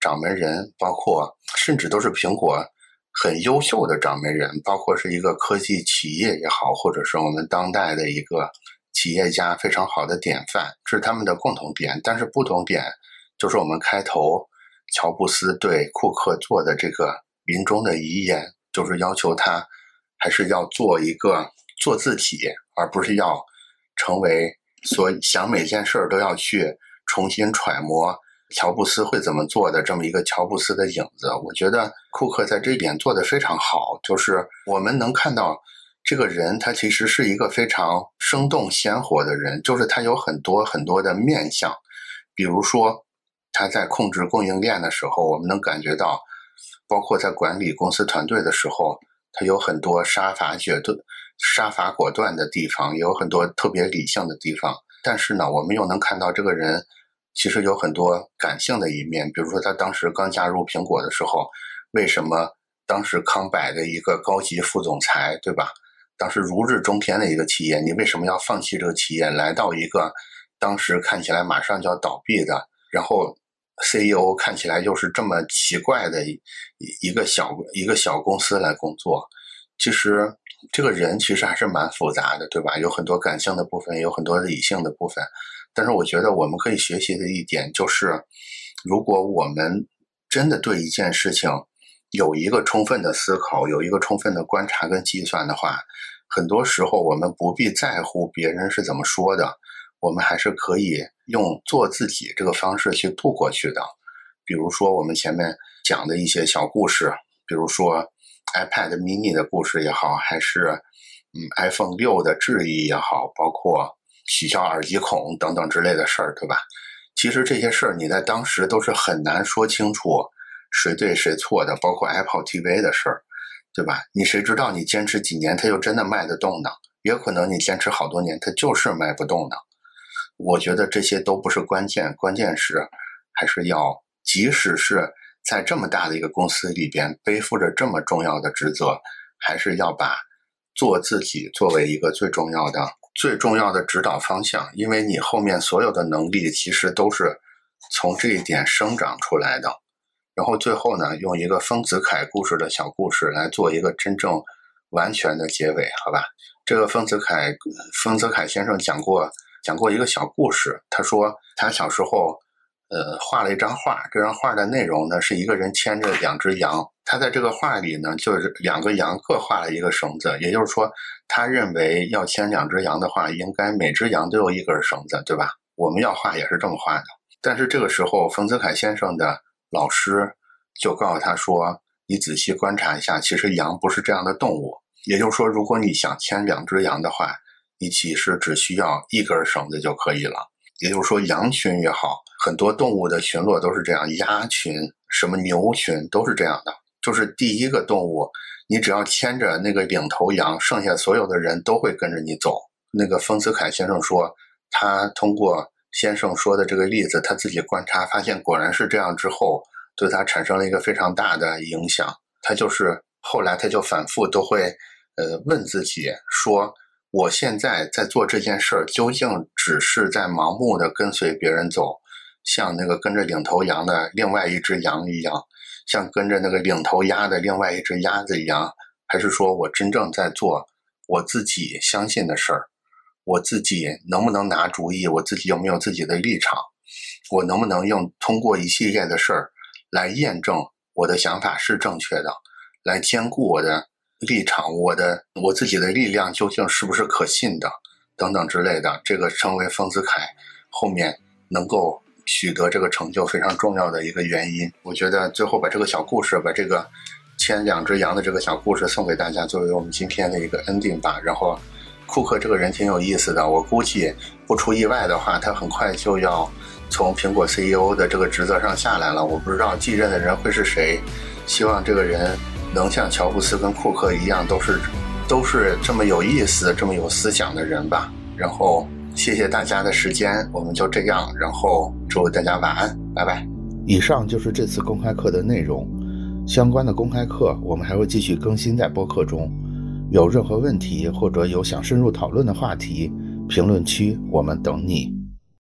[SPEAKER 2] 掌门人，包括甚至都是苹果很优秀的掌门人，包括是一个科技企业也好，或者是我们当代的一个企业家非常好的典范，这是他们的共同点。但是不同点就是我们开头乔布斯对库克做的这个临终的遗言。就是要求他，还是要做一个做自己，而不是要成为所想每件事儿都要去重新揣摩乔布斯会怎么做的这么一个乔布斯的影子。我觉得库克在这一点做得非常好，就是我们能看到这个人，他其实是一个非常生动鲜活的人，就是他有很多很多的面相，比如说他在控制供应链的时候，我们能感觉到，包括在管理公司团队的时候，他有很多杀伐决断、杀伐果断的地方，也有很多特别理性的地方。但是呢，我们又能看到这个人其实有很多感性的一面，比如说他当时刚加入苹果的时候，为什么当时康柏的一个高级副总裁，对吧？当时如日中天的一个企业，你为什么要放弃这个企业，来到一个当时看起来马上就要倒闭的，然后 CEO 看起来就是这么奇怪的一一个小一个小公司来工作？其实。这个人其实还是蛮复杂的，对吧？有很多感性的部分，有很多理性的部分。但是我觉得我们可以学习的一点就是，如果我们真的对一件事情有一个充分的思考，有一个充分的观察跟计算的话，很多时候我们不必在乎别人是怎么说的，我们还是可以用做自己这个方式去度过去的。比如说我们前面讲的一些小故事，比如说。iPad mini 的故事也好，还是嗯 iPhone 六的质疑也好，包括取消耳机孔等等之类的事儿，对吧？其实这些事儿你在当时都是很难说清楚谁对谁错的，包括 Apple TV 的事儿，对吧？你谁知道你坚持几年它就真的卖得动呢？也可能你坚持好多年它就是卖不动呢。我觉得这些都不是关键，关键是还是要，即使是。在这么大的一个公司里边，背负着这么重要的职责，还是要把做自己作为一个最重要的、最重要的指导方向。因为你后面所有的能力其实都是从这一点生长出来的。然后最后呢，用一个丰子恺故事的小故事来做一个真正完全的结尾，好吧？这个丰子恺，丰子恺先生讲过讲过一个小故事，他说他小时候。呃，画了一张画，这张画的内容呢是一个人牵着两只羊，他在这个画里呢就是两个羊各画了一个绳子，也就是说，他认为要牵两只羊的话，应该每只羊都有一根绳子，对吧？我们要画也是这么画的。但是这个时候，冯子凯先生的老师就告诉他说：“你仔细观察一下，其实羊不是这样的动物。也就是说，如果你想牵两只羊的话，你其实只需要一根绳子就可以了。也就是说，羊群也好。”很多动物的群落都是这样，鸭群、什么牛群都是这样的。就是第一个动物，你只要牵着那个领头羊，剩下所有的人都会跟着你走。那个丰子恺先生说，他通过先生说的这个例子，他自己观察发现，果然是这样。之后对他产生了一个非常大的影响。他就是后来他就反复都会呃问自己说，我现在在做这件事儿，究竟只是在盲目的跟随别人走？像那个跟着领头羊的另外一只羊一样，像跟着那个领头鸭的另外一只鸭子一样，还是说我真正在做我自己相信的事儿？我自己能不能拿主意？我自己有没有自己的立场？我能不能用通过一系列的事儿来验证我的想法是正确的，来兼顾我的立场？我的我自己的力量究竟是不是可信的？等等之类的，这个成为丰子恺后面能够。取得这个成就非常重要的一个原因，我觉得最后把这个小故事，把这个牵两只羊的这个小故事送给大家，作为我们今天的一个 ending 吧。然后，库克这个人挺有意思的，我估计不出意外的话，他很快就要从苹果 CEO 的这个职责上下来了。我不知道继任的人会是谁，希望这个人能像乔布斯跟库克一样，都是都是这么有意思、这么有思想的人吧。然后。谢谢大家的时间，我们就这样，然后祝大家晚安，拜拜。
[SPEAKER 1] 以上就是这次公开课的内容，相关的公开课我们还会继续更新在播客中。有任何问题或者有想深入讨论的话题，评论区我们等你。